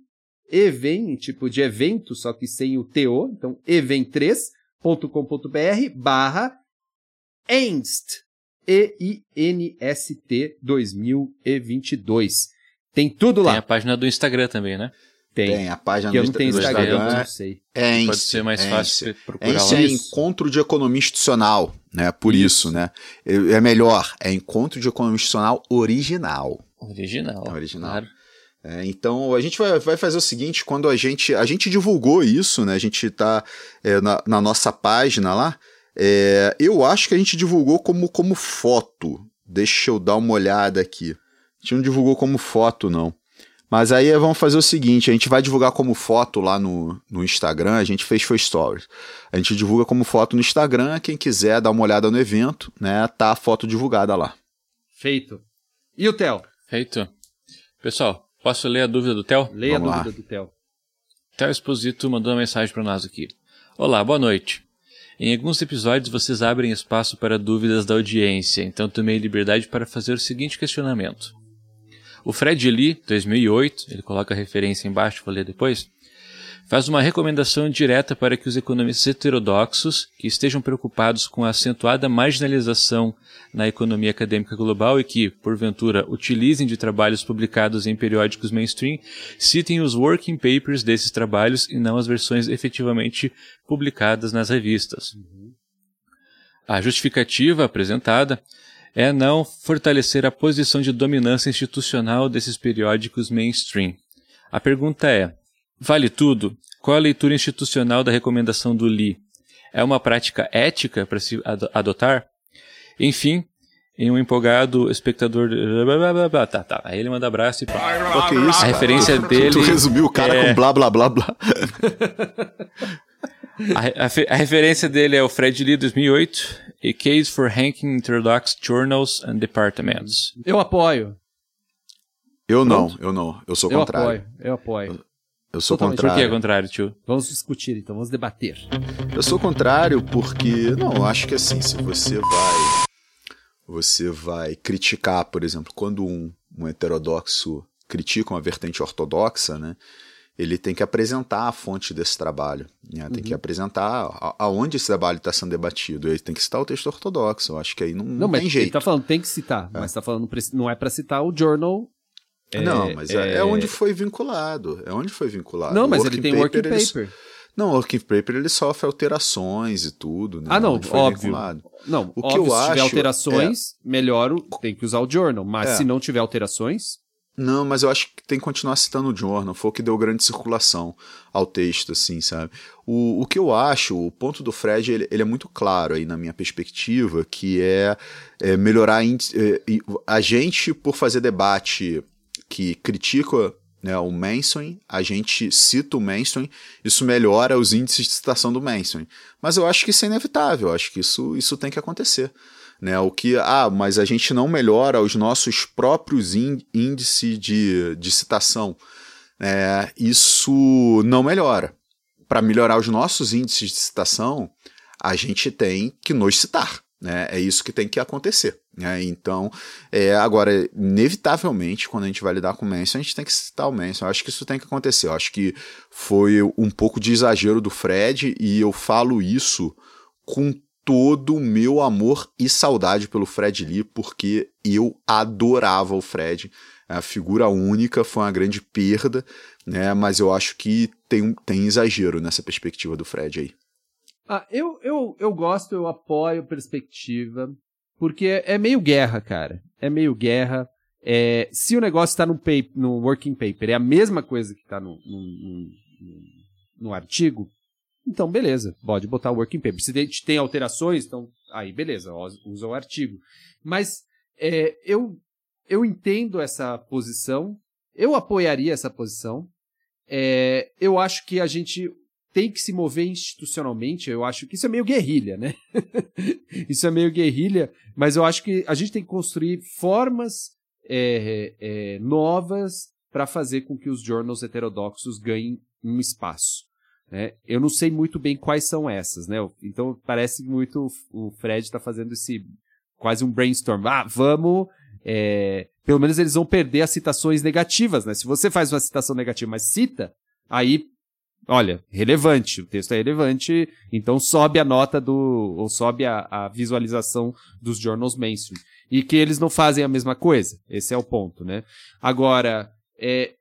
even, tipo de evento, só que sem o TO, então even3.com.br barra ENST, E-I-N-S-T 2022. Tem tudo lá. Tem a página do Instagram também, né? Tem. Tem a página que do, eu não tenho Instagram, Instagram não sei. É Pode ser mais fácil procurar Ence lá. é encontro de economia institucional, né? Por isso, isso né? É, é melhor, é encontro de economia institucional original. Original. Original. Claro. É, então a gente vai, vai, fazer o seguinte, quando a gente a gente divulgou isso, né? A gente está é, na, na, nossa página lá. É, eu acho que a gente divulgou como, como foto. Deixa eu dar uma olhada aqui. A gente não divulgou como foto, não. Mas aí vamos fazer o seguinte: a gente vai divulgar como foto lá no, no Instagram. A gente fez foi stories. A gente divulga como foto no Instagram. Quem quiser dar uma olhada no evento, né? Tá a foto divulgada lá. Feito. E o Theo? Feito. Pessoal, posso ler a dúvida do Theo? Leia a dúvida lá. do Theo. Theo Exposito mandou uma mensagem para nós aqui. Olá, boa noite. Em alguns episódios vocês abrem espaço para dúvidas da audiência, então tomei liberdade para fazer o seguinte questionamento. O Fred Lee, 2008, ele coloca a referência embaixo, vou ler depois, faz uma recomendação direta para que os economistas heterodoxos, que estejam preocupados com a acentuada marginalização na economia acadêmica global e que, porventura, utilizem de trabalhos publicados em periódicos mainstream, citem os working papers desses trabalhos e não as versões efetivamente publicadas nas revistas. A justificativa apresentada é não fortalecer a posição de dominância institucional desses periódicos mainstream. A pergunta é: Vale tudo? Qual a leitura institucional da recomendação do Lee? É uma prática ética para se adotar? Enfim, em um empolgado espectador. Tá, tá. Aí ele manda abraço e. Pô, que isso, a referência tu, dele. Tu resumiu o cara é... com blá blá blá blá. a, a, a, referência dele é o Fred Lee 2008, A Case for Ranking Introduced Journals and Departments. Eu apoio. Eu não, eu não. Eu sou eu contrário. Apoio, eu apoio. Eu sou Totalmente. contrário. Por que é contrário, tio? Vamos discutir, então, vamos debater. Eu sou contrário porque, não, eu acho que assim, se você vai você vai criticar, por exemplo, quando um, um heterodoxo critica uma vertente ortodoxa, né? Ele tem que apresentar a fonte desse trabalho, né? tem Uhum. que apresentar aonde esse trabalho está sendo debatido. Ele tem que citar o texto ortodoxo. Eu acho que aí não, Não, não mas tem ele jeito. tá falando, tem que citar, mas tá falando, não é pra citar o journal. é- não, mas é, é onde foi vinculado. É onde foi vinculado. Não, O mas working ele tem working ele- paper. Não, o working paper ele sofre alterações e tudo. Né? Ah, não, óbvio. vinculado. Não, O que óbvio, eu se tiver acho alterações, melhor o- tem que usar o journal. Mas É. se não tiver alterações, Não, mas eu acho que tem que continuar citando o Jordan, foi o que deu grande circulação ao texto, assim, sabe? O, o que eu acho, o ponto do Fred, ele, ele é muito claro aí na minha perspectiva, que é, é melhorar é, a gente, por fazer debate que critica né, o mainstream, a gente cita o mainstream, isso melhora os índices de citação do mainstream. Mas eu acho que isso é inevitável, eu acho que isso, isso tem que acontecer. Né, o que, ah, mas a gente não melhora os nossos próprios ín- índices de, de citação. É, isso não melhora. Para melhorar os nossos índices de citação, a gente tem que nos citar. Né? É isso que tem que acontecer. Né? Então, é, agora, inevitavelmente, quando a gente vai lidar com o Manson, a gente tem que citar o Manson. Eu acho que isso tem que acontecer. Eu acho que foi um pouco de exagero do Fred, e eu falo isso com todo o meu amor e saudade pelo Fred Lee, porque eu adorava o Fred. A figura única foi uma grande perda, né? Mas eu acho que tem, tem exagero nessa perspectiva do Fred aí. Ah, eu, eu, eu gosto, eu apoio a perspectiva, porque é, é meio guerra, cara. É meio guerra. É, se o negócio está no, no working paper, é a mesma coisa que está no, no- no- no artigo, então beleza, pode botar o working paper. Se tem, tem alterações, então aí beleza, usa o artigo. Mas é, eu, eu entendo essa posição, eu apoiaria essa posição. É, eu acho que a gente tem que se mover institucionalmente. Eu acho que isso é meio guerrilha, né? isso é meio guerrilha, mas eu acho que a gente tem que construir formas é, é, novas para fazer com que os journals heterodoxos ganhem um espaço. Né? Eu não sei muito bem quais são essas, né? Então parece muito o Fred está fazendo esse quase um brainstorm. Ah, vamos. é, pelo menos eles vão perder as citações negativas, né? Se você faz uma citação negativa, mas cita, aí olha, relevante, o texto é relevante, então sobe a nota do, ou sobe a, a visualização dos journals mainstream. E que eles não fazem a mesma coisa, esse é o ponto, né? Agora, é,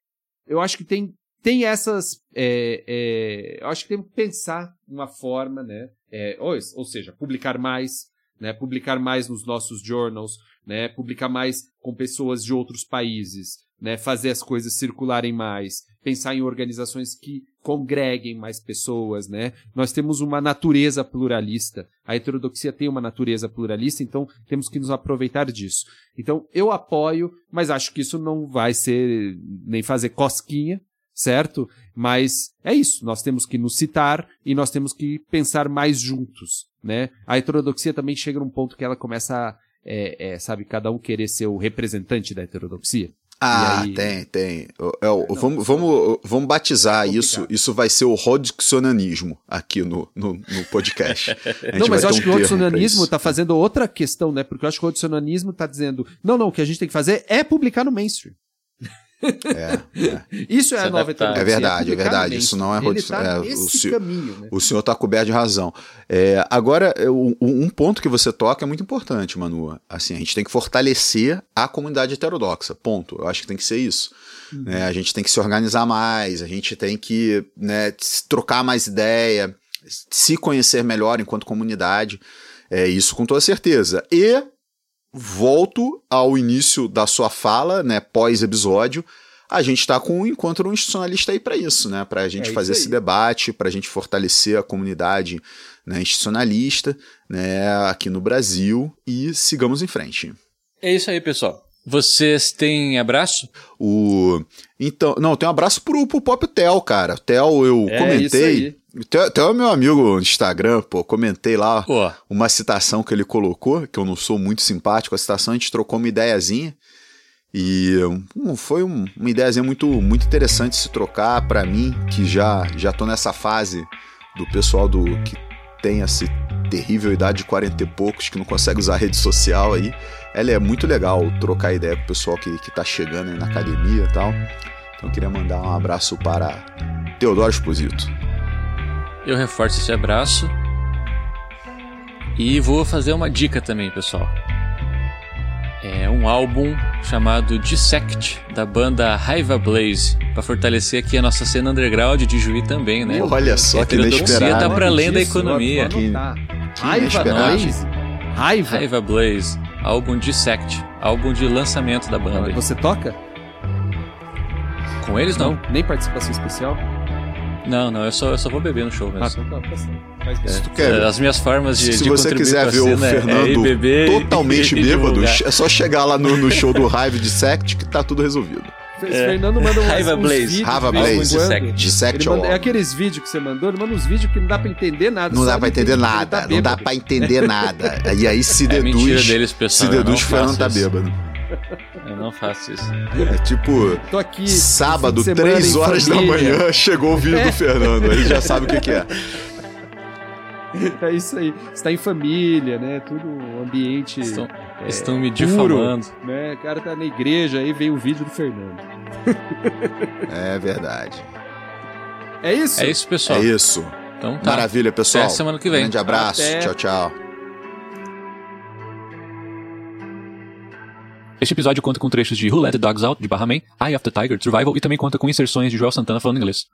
eu acho que tem, tem essas, é, é, eu acho que tem que pensar uma forma, né? É, ou, ou seja, publicar mais, né? Publicar mais nos nossos journals, né? Publicar mais com pessoas de outros países, né? Fazer as coisas circularem mais, pensar em organizações que congreguem mais pessoas, né? Nós temos uma natureza pluralista. A heterodoxia tem uma natureza pluralista, então temos que nos aproveitar disso. Então, eu apoio, mas acho que isso não vai ser nem fazer cosquinha, certo? Mas é isso, nós temos que nos citar e nós temos que pensar mais juntos, né? A heterodoxia também chega num ponto que ela começa a, é, é, sabe, cada um querer ser o representante da heterodoxia. Ah, aí- tem, tem. É, vamos, vamos, vamos batizar isso. Isso vai ser o rodiccionanismo aqui no, no, no podcast. Não, mas eu acho um que o isso. está fazendo outra questão, né? Porque eu acho que o adicionanismo está dizendo, não, não, o que a gente tem que fazer é publicar no mainstream. É, é. Isso é Se a nova heterodoxia. É verdade, é verdade. Isso não é tá é, o caminho, né? O senhor está coberto de razão. É, agora, é, um, um ponto que você toca é muito importante, Manu. Assim, a gente tem que fortalecer a comunidade heterodoxa. Ponto. Eu acho que tem que ser isso. né? a gente tem que se organizar mais, a gente tem que né, trocar mais ideia, se conhecer melhor enquanto comunidade. É isso com toda certeza. E volto ao início da sua fala, né, pós-episódio. A gente está com um encontro institucionalista aí para isso, né? Para a gente É fazer esse debate, para a gente fortalecer a comunidade né, institucionalista né, aqui no Brasil e sigamos em frente. É isso aí, pessoal. Vocês têm abraço? O... Então, não, tem um abraço pro, pro próprio Theo, cara. Theo, eu É, comentei. Aí. O meu amigo no Instagram, pô. Comentei lá Pô, uma citação que ele colocou, que eu não sou muito simpático. A citação, a gente trocou uma ideiazinha. E hum, foi um- uma ideiazinha muito, muito interessante se trocar para mim, que já, já tô nessa fase do pessoal do que tem essa terrível idade de 40 e poucos, que não consegue usar rede social aí. Ela é muito legal trocar ideia com o pessoal que, que tá chegando aí na academia e tal. Então eu queria mandar um abraço para Teodoro Exposito. Eu reforço esse abraço. E vou fazer uma dica também, pessoal. É um álbum chamado Dissect, da banda Raiva Blaze, para fortalecer aqui a nossa cena underground de Juí também, né? Olha só que Heterodoxia inesperado. tá pra além da economia. vou anotar. Raiva. Blaze. Raiva. Raiva Blaze, álbum Dissect, álbum de lançamento da banda. Você toca? Com eles não? Nem participação especial? Não, não, eu só, eu só vou beber no show Ah, mesmo. então tá, tá bem. Se tu quer, As minhas formas de, se de você quiser ver o é- é Fernando e- totalmente e bêbado, é só chegar lá no, no show do Raiva de Sect que tá tudo resolvido. O Fernando manda uns, Raiva uns Blaze. vídeos Raiva Blaze. Dissect. De Sect manda, é aqueles vídeos que você mandou, ele manda uns vídeos que não dá pra entender nada. Não dá pra entender ele nada, tá não dá pra entender nada. E aí se É deduz. mentira deles, se pessoal. eu deduz que o Fernando tá isso. bêbado. Eu não faço isso. É tipo, Tô aqui. sábado, fim de semana 3 em horas da manhã, chegou o vídeo É. do Fernando. Aí já sabe o que, que é. É isso aí. Você tá em família, né? Tudo um ambiente. Estão, é, estão me puro, difamando. Né? O cara tá na igreja, aí vem o vídeo do Fernando. É verdade. É isso? É isso, pessoal. É isso. Então tá. Maravilha, pessoal. Até semana que vem. Grande abraço. Até. Tchau, tchau. Este episódio conta com trechos de Who Let the Dogs Out, de Barra Man, Eye of the Tiger, Survival e também conta com inserções de Joel Santana falando inglês.